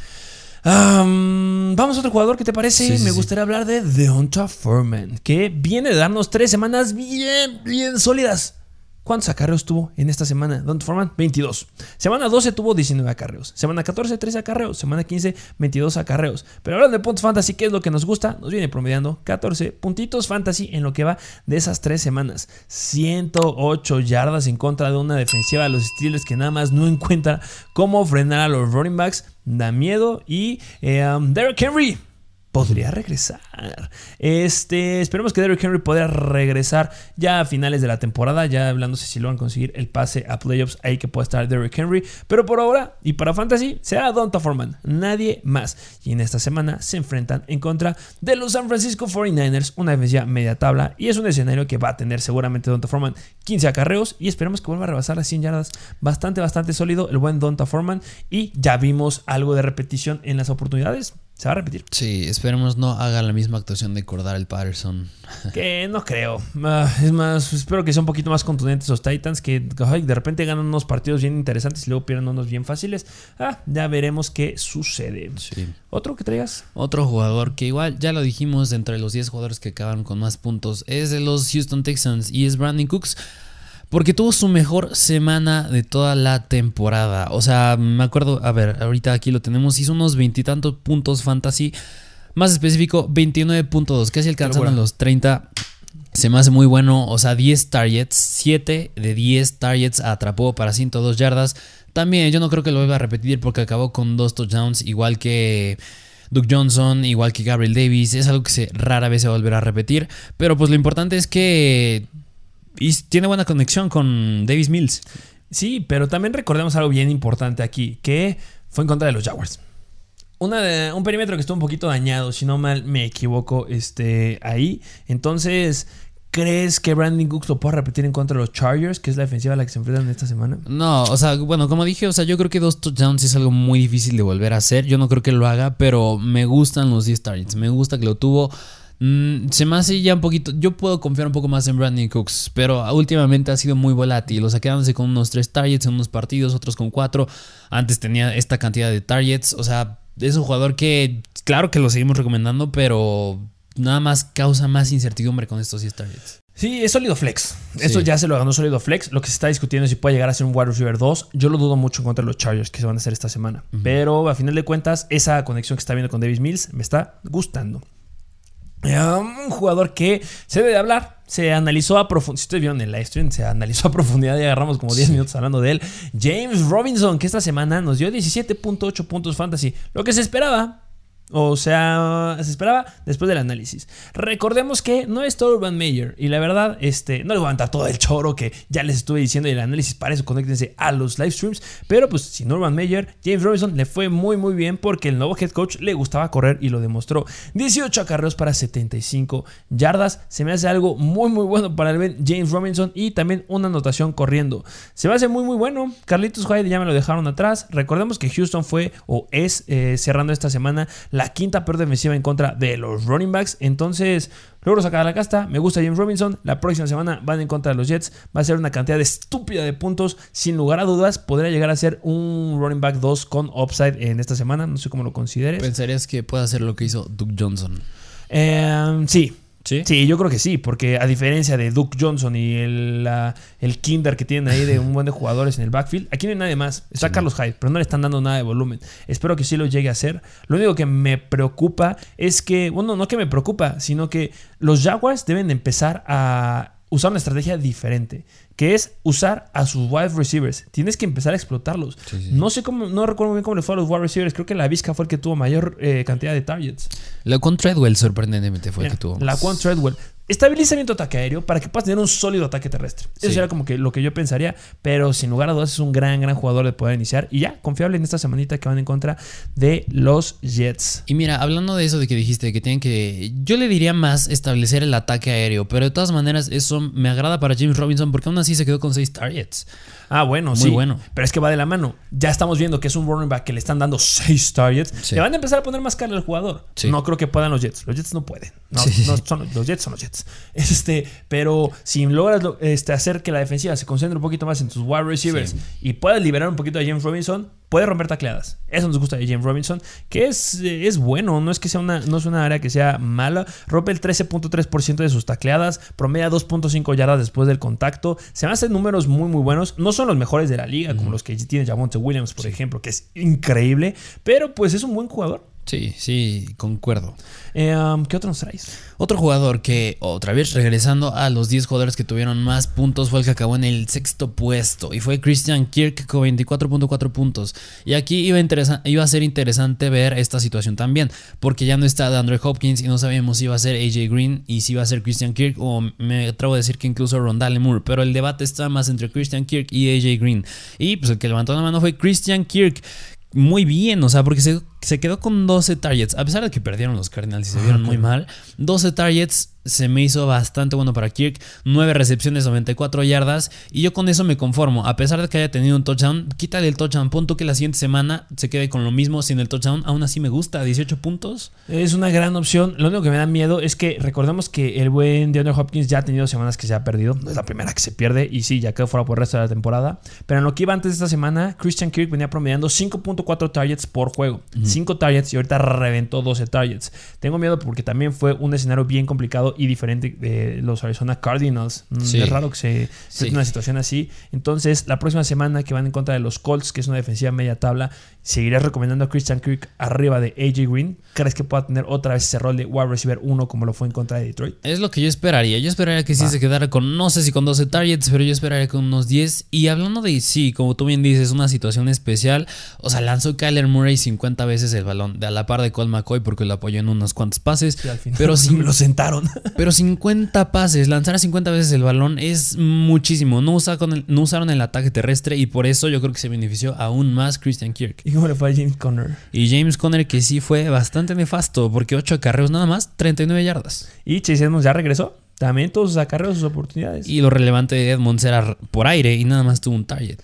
vamos a otro jugador, ¿qué te parece? Me gustaría hablar de Deonta Furman, que viene de darnos tres semanas bien, bien sólidas. ¿Cuántos acarreos tuvo en esta semana? Deonta Foreman, 22. Semana 12 tuvo 19 acarreos. Semana 14, 13 acarreos. Semana 15, 22 acarreos. Pero hablando de puntos fantasy, ¿qué es lo que nos gusta? Nos viene promediando 14 puntitos fantasy en lo que va de esas tres semanas. 108 yardas en contra de una defensiva de los Steelers que nada más no encuentra cómo frenar a los running backs. Da miedo. Y eh, um, Derrick Henry podría regresar. Este, esperemos que Derrick Henry pueda regresar ya a finales de la temporada, ya hablándose si lo van a conseguir el pase a playoffs, ahí que pueda estar Derrick Henry, pero por ahora y para fantasy será Donta Foreman, nadie más. Y en esta semana se enfrentan en contra de los San Francisco 49ers, una defensiva media tabla y es un escenario que va a tener seguramente Donta Foreman 15 acarreos y esperemos que vuelva a rebasar las 100 yardas, bastante bastante sólido el buen Donta Foreman y ya vimos algo de repetición en las oportunidades se va a repetir.
Sí, esperemos no haga la misma actuación de el Patterson.
Que no creo. Ah, es más, espero que sea un poquito más contundentes los Titans, que de repente ganan unos partidos bien interesantes y luego pierden unos bien fáciles. Ah, ya veremos qué sucede.
Sí.
¿Otro que traigas?
Otro jugador que igual ya lo dijimos, entre los 10 jugadores que acabaron con más puntos, es de los Houston Texans y es Brandon Cooks porque tuvo su mejor semana de toda la temporada. O sea, me acuerdo, a ver, ahorita aquí lo tenemos, hizo unos veintitantos puntos fantasy. Más específico, 29.2, casi alcanzando los 30. Se me hace muy bueno, o sea, 10 targets, 7 de 10 targets atrapó para 102 yardas. También yo no creo que lo vuelva a repetir porque acabó con dos touchdowns, igual que Duke Johnson, igual que Gabriel Davis. Es algo que se, rara vez se va a volver a repetir. Pero pues lo importante es que y tiene buena conexión con Davis Mills.
Sí, pero también recordemos algo bien importante aquí, que fue en contra de los Jaguars. Una un perímetro que estuvo un poquito dañado, si no mal me equivoco, este, ahí. Entonces, ¿crees que Brandon Cooks lo pueda repetir en contra de los Chargers, que es la defensiva a la que se enfrentan esta semana?
No, o sea, bueno, como dije, o sea, yo creo que dos touchdowns es algo muy difícil de volver a hacer. Yo no creo que lo haga, pero me gustan los 10 targets. Me gusta que lo tuvo. Mm, se me hace ya un poquito. Yo puedo confiar un poco más en Brandon Cooks, pero últimamente ha sido muy volátil. O sea, quedándose con unos tres targets en unos partidos, otros con cuatro. Antes tenía esta cantidad de targets. O sea, es un jugador que, claro que lo seguimos recomendando, pero nada más causa más incertidumbre con estos 10 targets.
Sí, es sólido flex. Esto ya se lo ganó sólido flex. Lo que se está discutiendo es si puede llegar a ser un wide receiver 2. Yo lo dudo mucho contra los Chargers que se van a hacer esta semana. Pero a final de cuentas, esa conexión que está viendo con Davis Mills me está gustando. Un jugador que se debe hablar. Se analizó a profundidad. Si ustedes vieron el live stream, se analizó a profundidad y agarramos como 10 minutos hablando de él. James Robinson, que esta semana nos dio 17.8 puntos fantasy. Lo que se esperaba. O sea, se esperaba después del análisis. Recordemos que no es todo Urban Meyer. Y la verdad, este, no les voy a aventar todo el choro que ya les estuve diciendo y el análisis. Para eso, conéctense a los live streams. Pero pues, sin Urban Meyer, James Robinson le fue muy, muy bien porque el nuevo head coach le gustaba correr y lo demostró. 18 acarreos para 75 yardas. Se me hace algo muy, muy bueno para el James Robinson y también una anotación corriendo. Se me hace muy, muy bueno. Carlitos Hyde ya me lo dejaron atrás. Recordemos que Houston fue o es eh, cerrando esta semana la quinta peor defensiva en contra de los running backs. Entonces, logro sacar la casta. Me gusta James Robinson. La próxima semana van en contra de los Jets. Va a ser una cantidad estúpida de puntos. Sin lugar a dudas, podría llegar a ser un running back 2 con upside en esta semana. No sé cómo lo consideres.
¿Pensarías que puede hacer lo que hizo Duke Johnson?
Eh, sí, ¿Sí? yo creo que sí, porque a diferencia de Duke Johnson y el, el Kinder que tienen ahí de un buen de jugadores en el backfield, aquí no hay nadie más. Está Carlos Hyde, pero no le están dando nada de volumen. Espero que sí lo llegue a hacer. Lo único que me preocupa es que, bueno, no que me preocupa, sino que los Jaguars deben empezar a usar una estrategia diferente que es usar a sus wide receivers. Tienes que empezar a explotarlos. No sé cómo, no recuerdo bien cómo le fue a los wide receivers. Creo que la Vizca fue el que tuvo mayor eh, cantidad de targets.
La con Treadwell sorprendentemente fue el que tuvo.
La con Treadwell. Estabilizamiento ataque aéreo para que puedas tener un sólido ataque terrestre. Eso sería como que lo que yo pensaría, pero sin lugar a dudas es un gran, gran jugador de poder iniciar y ya, confiable en esta semanita que van en contra de los Jets.
Y mira, hablando de eso de que dijiste que tienen que, yo le diría más establecer el ataque aéreo, pero de todas maneras eso me agrada para James Robinson porque aún así se quedó con 6 targets.
Ah, bueno, Muy sí. bueno. Pero es que va de la mano. Ya estamos viendo que es un running back que le están dando 6 targets. Le van a empezar a poner más cara al jugador. No creo que puedan los Jets. Los Jets no pueden. No, son, los Jets son los Jets. <laughs> Este, pero si logras este, hacer que la defensiva se concentre un poquito más en tus wide receivers y puedas liberar un poquito a James Robinson, puede romper tacleadas. Eso nos gusta de James Robinson, que es, es bueno, no es que sea una, no es una área que sea mala. Rompe el 13.3% de sus tacleadas, promedia 2.5 yardas después del contacto. Se van a hacer números muy, muy buenos. No son los mejores de la liga, como los que tiene Javonte Williams, por ejemplo, que es increíble, pero pues es un buen jugador.
Sí, sí, concuerdo.
Eh, um, ¿Qué otro nos traes?
Otro jugador que, otra vez regresando a los 10 jugadores que tuvieron más puntos, fue el que acabó en el sexto puesto. Y fue Christian Kirk con 24.4 puntos. Y aquí iba a, iba a ser interesante ver esta situación también. Porque ya no está de Andrew Hopkins y no sabemos si iba a ser AJ Green y si iba a ser Christian Kirk. O me atrevo a decir que incluso Rondale Moore. Pero el debate está más entre Christian Kirk y AJ Green. Y pues el que levantó la mano fue Christian Kirk muy bien, o sea, porque se se quedó con 12 targets. A pesar de que perdieron los Cardinals y se vieron muy mal, 12 targets se me hizo bastante bueno para Kirk. 9 recepciones, 94 yardas. Y yo con eso me conformo. A pesar de que haya tenido un touchdown, quítale el touchdown. Punto que la siguiente semana se quede con lo mismo sin el touchdown. Aún así me gusta. 18 puntos.
Es una gran opción. Lo único que me da miedo es que recordemos que el buen DeAndre Hopkins ya ha tenido semanas que se ha perdido. No es la primera que se pierde. Y sí, ya quedó fuera por el resto de la temporada. Pero en lo que iba antes de esta semana, Christian Kirk venía promediando 5.4 targets por juego. 5 targets y ahorita reventó 12 targets. Tengo miedo porque también fue un escenario bien complicado y diferente de los Arizona Cardinals. Mm,
Sí.
Es raro que se
Sí.
una situación así. Entonces, la próxima semana que van en contra de los Colts, que es una defensiva media tabla, seguiré recomendando a Christian Kirk arriba de AJ Green. ¿Crees que pueda tener otra vez ese rol de wide receiver 1 como lo fue en contra de Detroit?
Es lo que yo esperaría. Yo esperaría que sí
Va.
se quedara con, no sé si con 12 targets, pero yo esperaría con unos 10. Y hablando de, sí, como tú bien dices, una situación especial. O sea, lanzó Kyler Murray 50 veces el balón, de a la par de Colt McCoy, porque lo apoyó en unos cuantos pases.
Y al final
Pero <laughs> sin,
lo sentaron. <laughs>
Pero 50 pases, lanzar a 50 veces el balón es muchísimo. No, usa con el- no usaron el ataque terrestre y por eso yo creo que se benefició aún más Christian Kirk.
¿Y cómo le fue a James Conner?
Y James Conner que sí fue bastante nefasto porque 8 acarreos nada más, 39 yardas.
Y Chase Edmonds ya regresó. También todos sus acarreos, sus oportunidades.
Y lo relevante de Edmonds era por aire y nada más tuvo un target.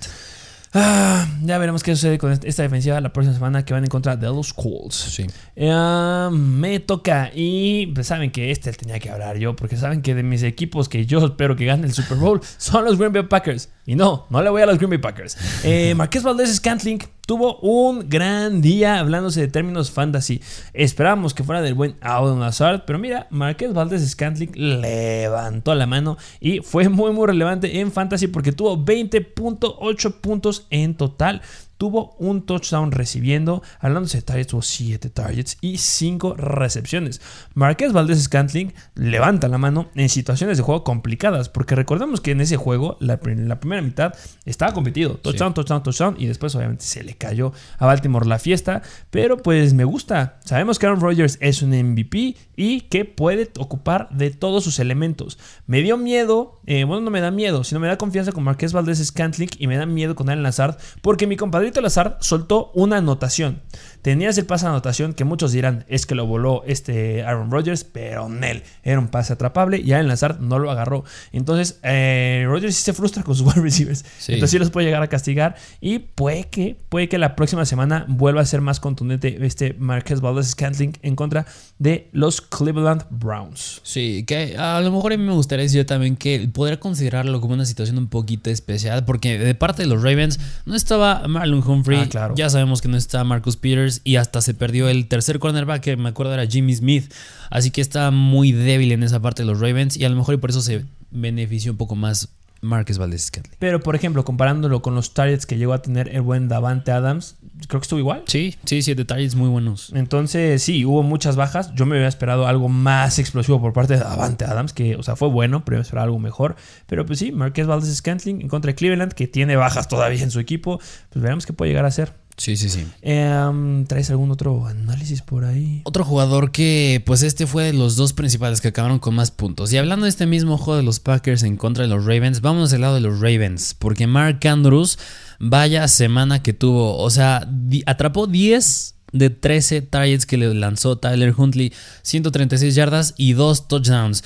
Ah, ya veremos qué sucede con esta defensiva la próxima semana que van en contra de los Colts.
Sí.
Eh, me toca y pues, saben que este tenía que hablar yo porque saben que de mis equipos que yo espero que ganen el Super Bowl <laughs> son los Green Bay Packers y no, no le voy a los Green Bay Packers. Eh, <laughs> Marqués Valdés Scantling tuvo un gran día hablándose de términos fantasy. Esperábamos que fuera del buen Auden Lazard, pero mira, Marqués Valdés Scantling levantó la mano y fue muy muy relevante en fantasy porque tuvo 20.8 puntos en total. Tuvo un touchdown recibiendo. Hablándose de targets, tuvo 7 targets y 5 recepciones. Marqués Valdés Scantling levanta la mano en situaciones de juego complicadas. Porque recordemos que en ese juego, la, la primera mitad estaba competido. Touchdown, touchdown, touchdown. Y después, obviamente, se le cayó a Baltimore la fiesta. Pero pues me gusta. Sabemos que Aaron Rodgers es un MVP y que puede ocupar de todos sus elementos. Me dio miedo. eh, bueno, no me da miedo, sino me da confianza con Marqués Valdés Scantling y me da miedo con Alan Lazard. Porque mi compadrito Lazard soltó una anotación. Tenías el pase de anotación que muchos dirán es que lo voló este Aaron Rodgers, pero Nel era un pase atrapable y Alan Lazard no lo agarró. Entonces, eh, Rodgers sí se frustra con sus <laughs> wide receivers.
Sí.
Entonces, sí los puede llegar a castigar y puede que, puede que la próxima semana vuelva a ser más contundente este Marquez Valdez Scantling en contra de los Cleveland Browns.
Sí, que a lo mejor a mí me gustaría decir también que poder considerarlo como una situación un poquito especial, porque de parte de los Ravens no estaba Marlon Humphrey,
Ah, claro.
ya sabemos que no está Marcus Peters y hasta se perdió el tercer cornerback, que me acuerdo era Jimmy Smith, así que está muy débil en esa parte de los Ravens y a lo mejor y por eso se benefició un poco más Marcus Valdez Scantling.
Pero, por ejemplo, comparándolo con los targets que llegó a tener el buen Davante Adams, creo que estuvo igual.
Sí, sí, siete targets muy buenos.
Entonces, sí, hubo muchas bajas. Yo me había esperado algo más explosivo por parte de Davante Adams, que, o sea, fue bueno, pero esperaba algo mejor. Pero pues sí, Marqués Valdez Scantling en contra de Cleveland, que tiene bajas todavía en su equipo. Pues veremos qué puede llegar a ser.
Sí, sí, sí.
Em, ¿Traes algún otro análisis por ahí?
Otro jugador que, pues este fue de los dos principales que acabaron con más puntos. Y hablando de este mismo juego de los Packers en contra de los Ravens, vamos del lado de los Ravens. Porque Mark Andrews, vaya semana que tuvo. O sea, atrapó 10 de 13 targets que le lanzó Tyler Huntley, 136 yardas y 2 touchdowns.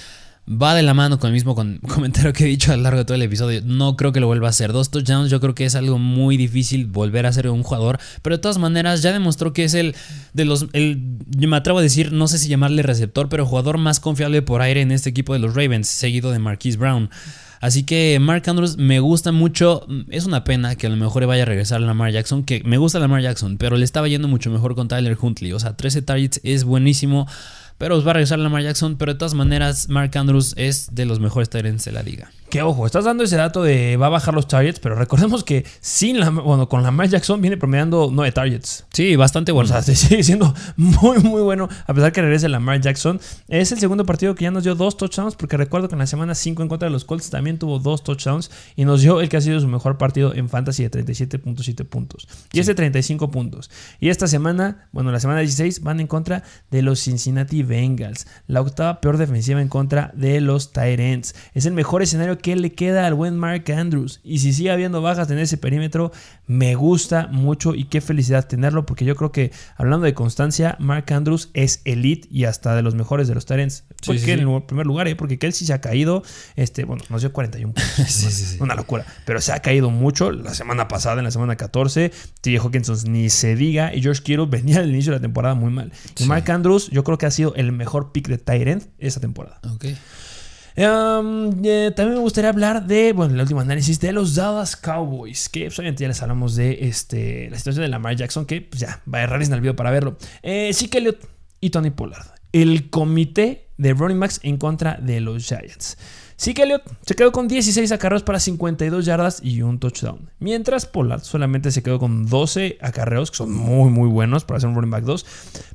Va de la mano con el mismo <laughs> comentario que he dicho a lo largo de todo el episodio. No creo que lo vuelva a hacer. Dos touchdowns, yo creo que es algo muy difícil volver a ser un jugador. Pero de todas maneras, ya demostró que es el de los. El, yo me atrevo a decir, no sé si llamarle receptor, pero jugador más confiable por aire en este equipo de los Ravens, seguido de Marquise Brown. Así que Mark Andrews me gusta mucho. Es una pena que a lo mejor vaya a regresar Lamar Jackson, que me gusta Lamar Jackson, pero le estaba yendo mucho mejor con Tyler Huntley. O sea, 13 targets es buenísimo. Pero os va a regresar Lamar Jackson. Pero de todas maneras, Mark Andrews es de los mejores Tyrants de la liga.
Que ojo, estás dando ese dato de va a bajar los targets, pero recordemos que sin la, bueno, con Lamar Jackson viene promediando 9 targets.
Sí, bastante bueno.
O sea, se <laughs> sigue siendo muy, muy bueno. A pesar que regrese Lamar Jackson. Es el segundo partido que ya nos dio dos touchdowns. Porque recuerdo que en la semana 5 en contra de los Colts también tuvo dos touchdowns. Y nos dio el que ha sido su mejor partido en fantasy de 37.7 puntos. Y ese 35 puntos. Y esta semana, bueno, la semana 16 van en contra de los Cincinnati Bengals. La octava peor defensiva en contra de los Tyrants. Es el mejor escenario qué le queda al buen Mark Andrews. Y si sigue habiendo bajas en ese perímetro, me gusta mucho y qué felicidad tenerlo, porque yo creo que hablando de constancia, Mark Andrews es elite y hasta de los mejores de los Tyrants.
Sí, sí,
en el primer lugar, ¿eh? porque Kelsey se ha caído, este, bueno, nos dio 41 puntos. <laughs>
Sí, sí, sí.
Una locura. Pero se ha caído mucho la semana pasada, en la semana 14. T.J. Hawkinson ni se diga. Y George Kittle <laughs> venía al inicio de la temporada muy mal. Y. Mark Andrews, yo creo que ha sido el mejor pick de Tyrant esa temporada.
Ok.
Eh, también me gustaría hablar de, bueno, el último análisis de los Dallas Cowboys, que pues, obviamente ya les hablamos de este, la situación de Lamar Jackson, que pues ya, va a errar en el video para verlo. Eh, sí y Tony Pollard, el comité de running backs en contra de los Giants. Sí Elliott se quedó con 16 acarreos para 52 yardas y un touchdown. Mientras Pollard solamente se quedó con 12 acarreos, que son muy muy buenos para ser un running back 2,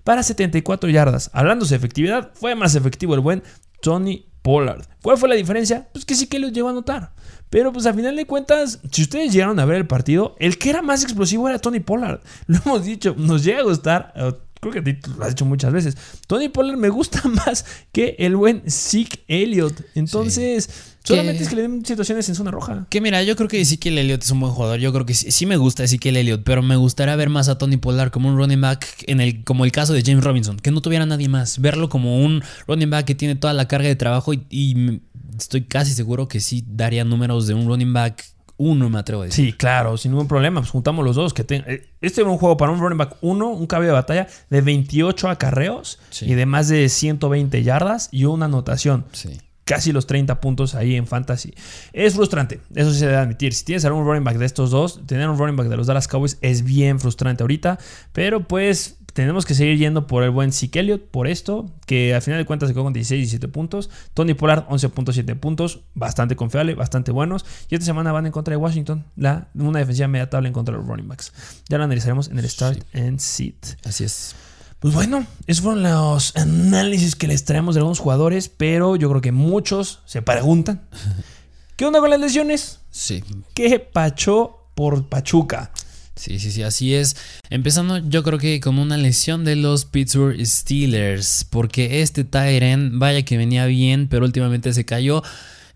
para 74 yardas. Hablando de efectividad, fue más efectivo el buen Tony Pollard. ¿Cuál fue la diferencia? Pues que sí que los llegó a notar. Pero pues a final de cuentas, si ustedes llegaron a ver el partido, el que era más explosivo era Tony Pollard. <laughs> Lo hemos dicho, nos llega a gustar. eh, Creo que ti lo has dicho muchas veces. Tony Pollard me gusta <laughs> más que el buen Zeke Elliott. Entonces, solamente es que le den situaciones en zona roja.
Que mira, yo creo que Ezekiel Elliott es un buen jugador. Yo creo que sí, sí me gusta Ezekiel Elliott, pero me gustaría ver más a Tony Pollard como un running back, en el, como el caso de James Robinson, que no tuviera nadie más. Verlo como un running back que tiene toda la carga de trabajo y, estoy casi seguro que sí daría números de un running back uno, me atrevo a decir.
Sí, claro, sin ningún problema. Pues juntamos los dos. Que ten- eh, Este era un juego para un running back 1, un cabello de batalla de 28 acarreos
Sí.
y de más de 120 yardas y una anotación.
Sí.
Casi los 30 puntos ahí en fantasy. Es frustrante, eso sí se debe admitir. Si tienes algún running back de estos dos, tener un running back de los Dallas Cowboys es bien frustrante ahorita. Pero pues tenemos que seguir yendo por el buen Zeke Elliott, por esto, que al final de cuentas se quedó con 16 y 17 puntos. Tony Pollard, 11.7 puntos, bastante confiable, bastante buenos. Y esta semana van en contra de Washington, la, una defensiva media tabla en contra de los running backs. Ya lo analizaremos en el Start and Sit.
Así es.
Pues bueno, esos fueron los análisis que les traemos de algunos jugadores, pero yo creo que muchos se preguntan, <laughs> ¿qué onda con las lesiones?
Sí.
¿Qué pachó por Pachuca?
Sí, sí, sí, así es. Empezando yo creo que con una lesión de los Pittsburgh Steelers, porque este Tyren, vaya que venía bien, pero últimamente se cayó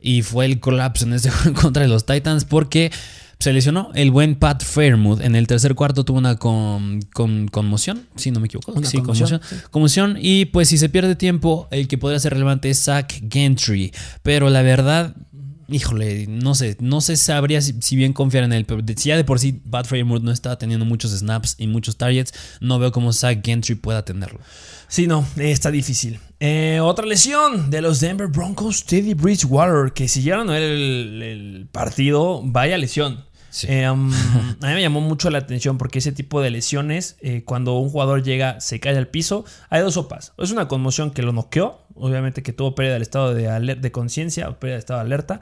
y fue el colapso en este <laughs> juego contra los Titans porque se lesionó el buen Pat Fairmouth. En el tercer cuarto tuvo una con, con- conmoción, si no me equivoco.
Una
sí,
conmoción,
conmoción. Conmoción y pues si se pierde tiempo, el que podría ser relevante es Zach Gentry, pero la verdad híjole, no sé, no sé sabría si, si bien confiar en él, pero si ya de por sí Bad Fairmouth no estaba teniendo muchos snaps y muchos targets, no veo cómo Zach Gentry pueda tenerlo.
Sí, no, está difícil. Eh, otra lesión de los Denver Broncos, Teddy Bridgewater, que si el partido, vaya lesión.
Sí.
Eh, um, <laughs> a mí me llamó mucho la atención porque ese tipo de lesiones, eh, cuando un jugador llega, se cae al piso, hay dos sopas. Es una conmoción que lo noqueó, obviamente que tuvo pérdida del estado de, de conciencia o pérdida del estado de alerta,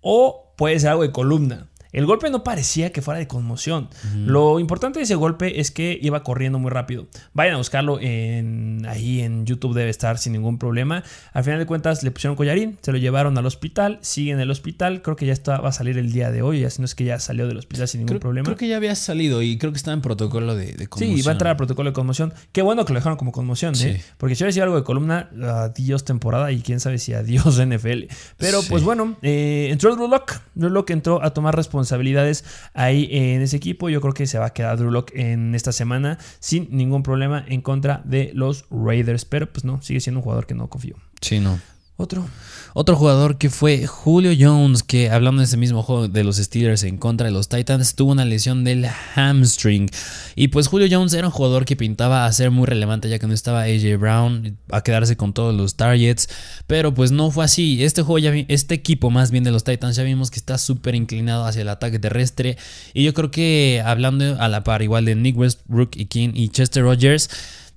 o puede ser algo de columna. El golpe no parecía que fuera de conmoción. Lo importante de ese golpe es que iba corriendo muy rápido. Vayan a buscarlo en, ahí en YouTube, debe estar sin ningún problema. Al final de cuentas le pusieron collarín, se lo llevaron al hospital, sigue en el hospital. Creo que ya está, va a salir el día de hoy, ya si no es que ya salió del hospital sin ningún
Creo,
problema.
creo que ya había salido y creo que estaba en protocolo de, de conmoción.
Sí, va a entrar al protocolo de conmoción. Qué bueno que lo dejaron como conmoción, ¿eh? Porque si hubiera sido algo de columna, adiós temporada y quién sabe si adiós <laughs> NFL. Pero
Sí.
pues bueno, eh, entró Drew Lock. Drew Lock entró a tomar responsabilidades ahí en ese equipo. Yo creo que se va a quedar Drew Lock en esta semana sin ningún problema en contra de los Raiders. Pero pues no, sigue siendo un jugador que no confío.
Sí, no.
Otro.
Otro jugador que fue Julio Jones, que hablando de ese mismo juego de los Steelers en contra de los Titans, tuvo una lesión del hamstring. Y pues Julio Jones era un jugador que pintaba a ser muy relevante ya que no estaba AJ Brown, a quedarse con todos los targets. Pero pues no fue así. Este juego ya este equipo más bien de los Titans ya vimos que está súper inclinado hacia el ataque terrestre. Y yo creo que hablando a la par igual de Nick Westbrook y King y Chester Rogers.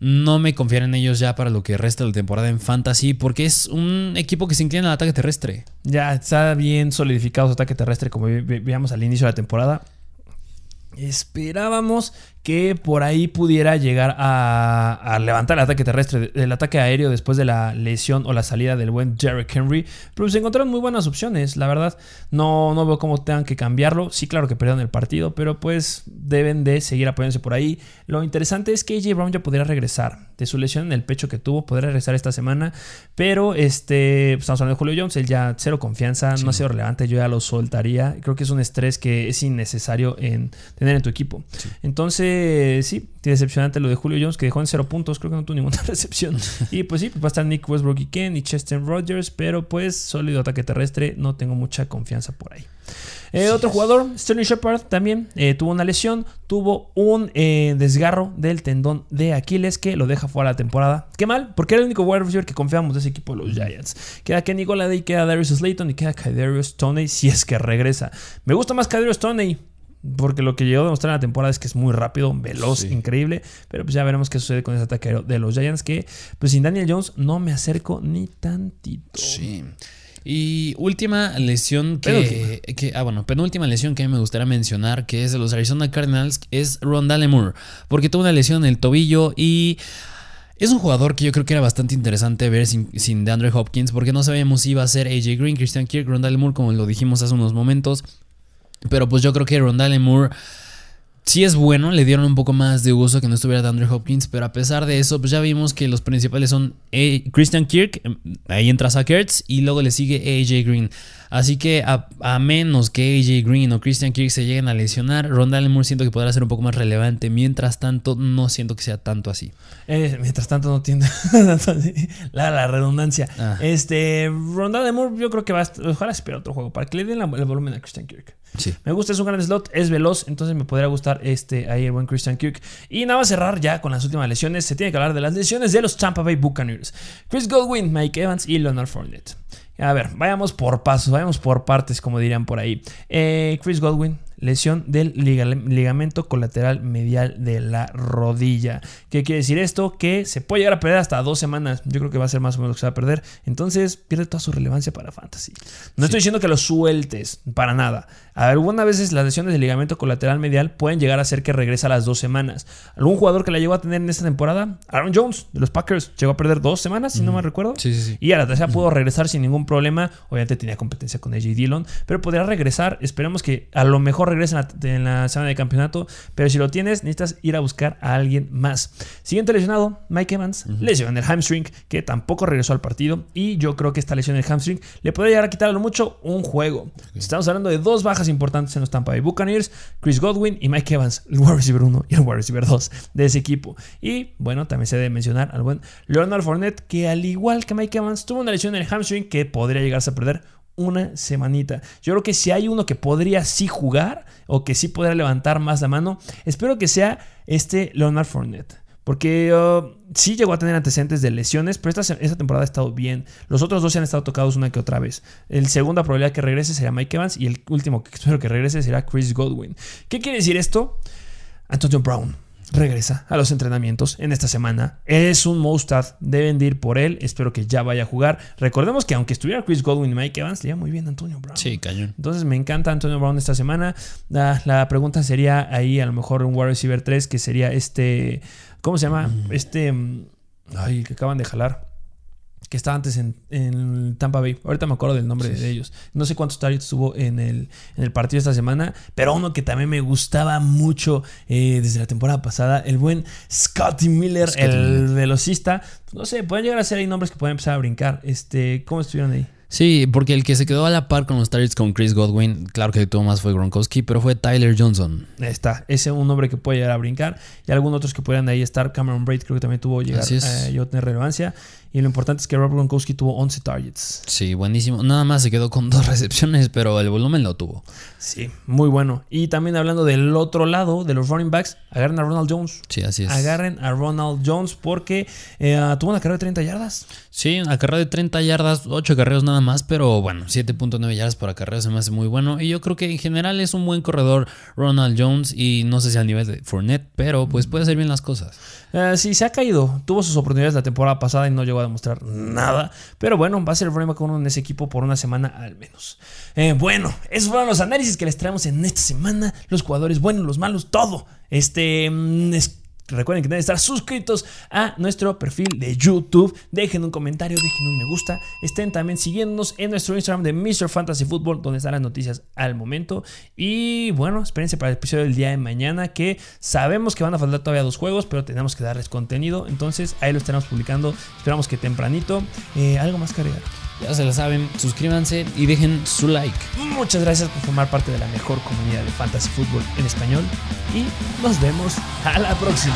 No me confiar en ellos ya para lo que resta de la temporada en Fantasy, porque es un equipo que se inclina al ataque terrestre.
Ya está bien solidificado su ataque terrestre como veíamos al inicio de la temporada. Esperábamos que por ahí pudiera llegar a, levantar el ataque terrestre, el ataque aéreo después de la lesión o la salida del buen Derrick Henry. Pero se encontraron muy buenas opciones, la verdad. No, no veo cómo tengan que cambiarlo. Sí, claro que perdieron el partido, pero pues deben de seguir apoyándose por ahí. Lo interesante es que AJ Brown ya podría regresar de su lesión en el pecho que tuvo, podría regresar esta semana. Pero este, pues, estamos hablando de Julio Jones, él ya cero confianza, no ha sido relevante, yo ya lo soltaría. Creo que es un estrés que es innecesario en tener en tu equipo. Entonces, sí, decepcionante lo de Julio Jones, que dejó en cero puntos, creo que no tuvo ninguna recepción. <laughs> y pues sí, pues va a estar Nick Westbrook y Ken y Chester Rogers, pero pues sólido ataque terrestre, no tengo mucha confianza por ahí. Eh, otro jugador, Sterling Shepard, también eh, tuvo una lesión, tuvo un eh, desgarro del tendón de Aquiles que lo deja fuera la temporada. Qué mal, porque era el único wide receiver que confiamos de ese equipo de los Giants. Queda Kenny Golladay, queda Darius Slayton y queda Kadarius Toney si es que regresa. Me gusta más Kadarius Toney. Porque lo que llegó a demostrar en la temporada es que es muy rápido, veloz, increíble. Pero pues ya veremos qué sucede con ese ataque de los Giants. Que pues sin Daniel Jones no me acerco ni tantito.
Sí. Y última lesión que, que, Ah, bueno, penúltima lesión que a mí me gustaría mencionar, que es de los Arizona Cardinals, es Rondale Moore. Porque tuvo una lesión en el tobillo y. Es un jugador que yo creo que era bastante interesante ver sin, sin DeAndre Hopkins, porque no sabíamos si iba a ser AJ Green, Christian Kirk, Rondale Moore, como lo dijimos hace unos momentos. Pero pues yo creo que Rondale Moore sí es bueno, le dieron un poco más de uso que no estuviera Andrew Hopkins, pero a pesar de eso, pues ya vimos que los principales son eh, Christian Kirk, em, ahí entra Zach y luego le sigue AJ Green. Así que a, menos que AJ Green o Christian Kirk se lleguen a lesionar, Rondale Moore siento que podrá ser un poco más relevante. Mientras tanto, no siento que sea tanto así.
Eh, mientras tanto, no entiendo <laughs> la, la, redundancia. Ah. Este, Rondale Moore, yo creo que va a. Ojalá espera otro juego para que le den el volumen a Christian Kirk. Me gusta, es un gran slot, es veloz, entonces me podría gustar este ahí el buen Christian Kirk. Y nada más cerrar ya con las últimas lesiones. Se tiene que hablar de las lesiones de los Tampa Bay Buccaneers. Chris Goldwyn, Mike Evans y Leonard Fournette. A ver, vayamos por pasos, vayamos por partes, como dirían por ahí. Eh, Chris Godwin, lesión del ligamento colateral medial de la rodilla. ¿Qué quiere decir esto? Que se puede llegar a perder hasta dos semanas. Yo creo que va a ser más o menos lo que se va a perder. Entonces pierde toda su relevancia para Fantasy. No estoy diciendo que lo sueltes, para nada. Algunas veces las lesiones del ligamento colateral medial pueden llegar a hacer que regrese a las dos semanas. Algún jugador que la llegó a tener en esta temporada, Aaron Jones de los Packers, llegó a perder dos semanas, si no me recuerdo. Sí, sí, y a la tercera pudo regresar sin ningún problema. Obviamente tenía competencia con AJ Dillon, pero podría regresar. Esperemos que a lo mejor regrese en la, semana de campeonato. Pero si lo tienes, necesitas ir a buscar a alguien más. Siguiente lesionado, Mike Evans, lesión del hamstring, que tampoco regresó al partido. Y yo creo que esta lesión del hamstring le podría llegar a quitar mucho un juego. Estamos hablando de dos bajas importantes en los Tampa Bay Buccaneers, Chris Godwin y Mike Evans, el wide receiver 1 y el wide receiver 2 de ese equipo. Y bueno, también se debe mencionar al buen Leonard Fournette, que al igual que Mike Evans, tuvo una lesión en el hamstring que podría llegarse a perder una semanita. Yo creo que si hay uno que podría sí jugar o que sí podría levantar más la mano, espero que sea este Leonard Fournette. Porque uh, sí llegó a tener antecedentes de lesiones, pero esta, esta, temporada ha estado bien. Los otros dos se han estado tocados una que otra vez. El segunda probabilidad que regrese sería Mike Evans y el último que espero que regrese será Chris Godwin. ¿Qué quiere decir esto? Antonio Brown regresa a los entrenamientos en esta semana. Es un must-have, deben ir por él. Espero que ya vaya a jugar. Recordemos que aunque estuviera Chris Godwin y Mike Evans, le iba muy bien Antonio Brown.
Sí, cañón.
Entonces me encanta Antonio Brown esta semana. La, la pregunta sería ahí a lo mejor un wide receiver 3 que sería este, ¿cómo se llama? Mm. Este, mm, ay, que acaban de jalar que estaba antes en, Tampa Bay. Ahorita me acuerdo del nombre de ellos. No sé cuántos targets tuvo en el, en el partido esta semana, pero uno que también me gustaba mucho eh, desde la temporada pasada, el buen Scotty Miller, el velocista. No sé, pueden llegar a ser ahí nombres que pueden empezar a brincar. Este, ¿Cómo estuvieron ahí?
Sí, porque el que se quedó a la par con los targets con Chris Godwin, claro que tuvo más fue Gronkowski, pero fue Tyler Johnson.
Ahí está, ese es un nombre que puede llegar a brincar. Y algunos otros que puedan ahí estar. Cameron Braid creo que también tuvo llegar a eh, tener relevancia. Y lo importante es que Rob Gronkowski tuvo 11 targets.
Sí, buenísimo. Nada más se quedó con dos <laughs> recepciones, pero el volumen lo tuvo.
Sí, muy bueno. Y también hablando del otro lado, de los running backs, agarren a Ronald Jones.
Sí, así es.
Agarren a Ronald Jones porque eh, tuvo una carrera de 30 yardas.
Sí, una carrera de 30 yardas, 8 carreras nada más, pero bueno, 7.9 yardas por acarreo se me hace muy bueno. Y yo creo que en general es un buen corredor Ronald Jones y no sé si al nivel de Fournette, pero pues puede hacer bien las cosas.
Uh, sí, se ha caído. Tuvo sus oportunidades la temporada pasada y no llegó a demostrar nada. Pero bueno, va a ser el problema con uno en ese equipo por una semana al menos. Eh, bueno, esos fueron los análisis que les traemos en esta semana. Los jugadores buenos, los malos, todo. Este. Mm, es Recuerden que deben estar suscritos a nuestro perfil de YouTube. Dejen un comentario, dejen un me gusta. Estén también siguiéndonos en nuestro Instagram de Mr. Fantasy Football, donde están las noticias al momento. Y bueno, espérense para el episodio del día de mañana, que sabemos que van a faltar todavía dos juegos, pero tenemos que darles contenido. Entonces ahí lo estaremos publicando. Esperamos que tempranito. Eh, ¿Algo más que?
Ya se lo saben, suscríbanse y dejen su like.
Muchas gracias por formar parte de la mejor comunidad de Fantasy Football en español y nos vemos a la próxima.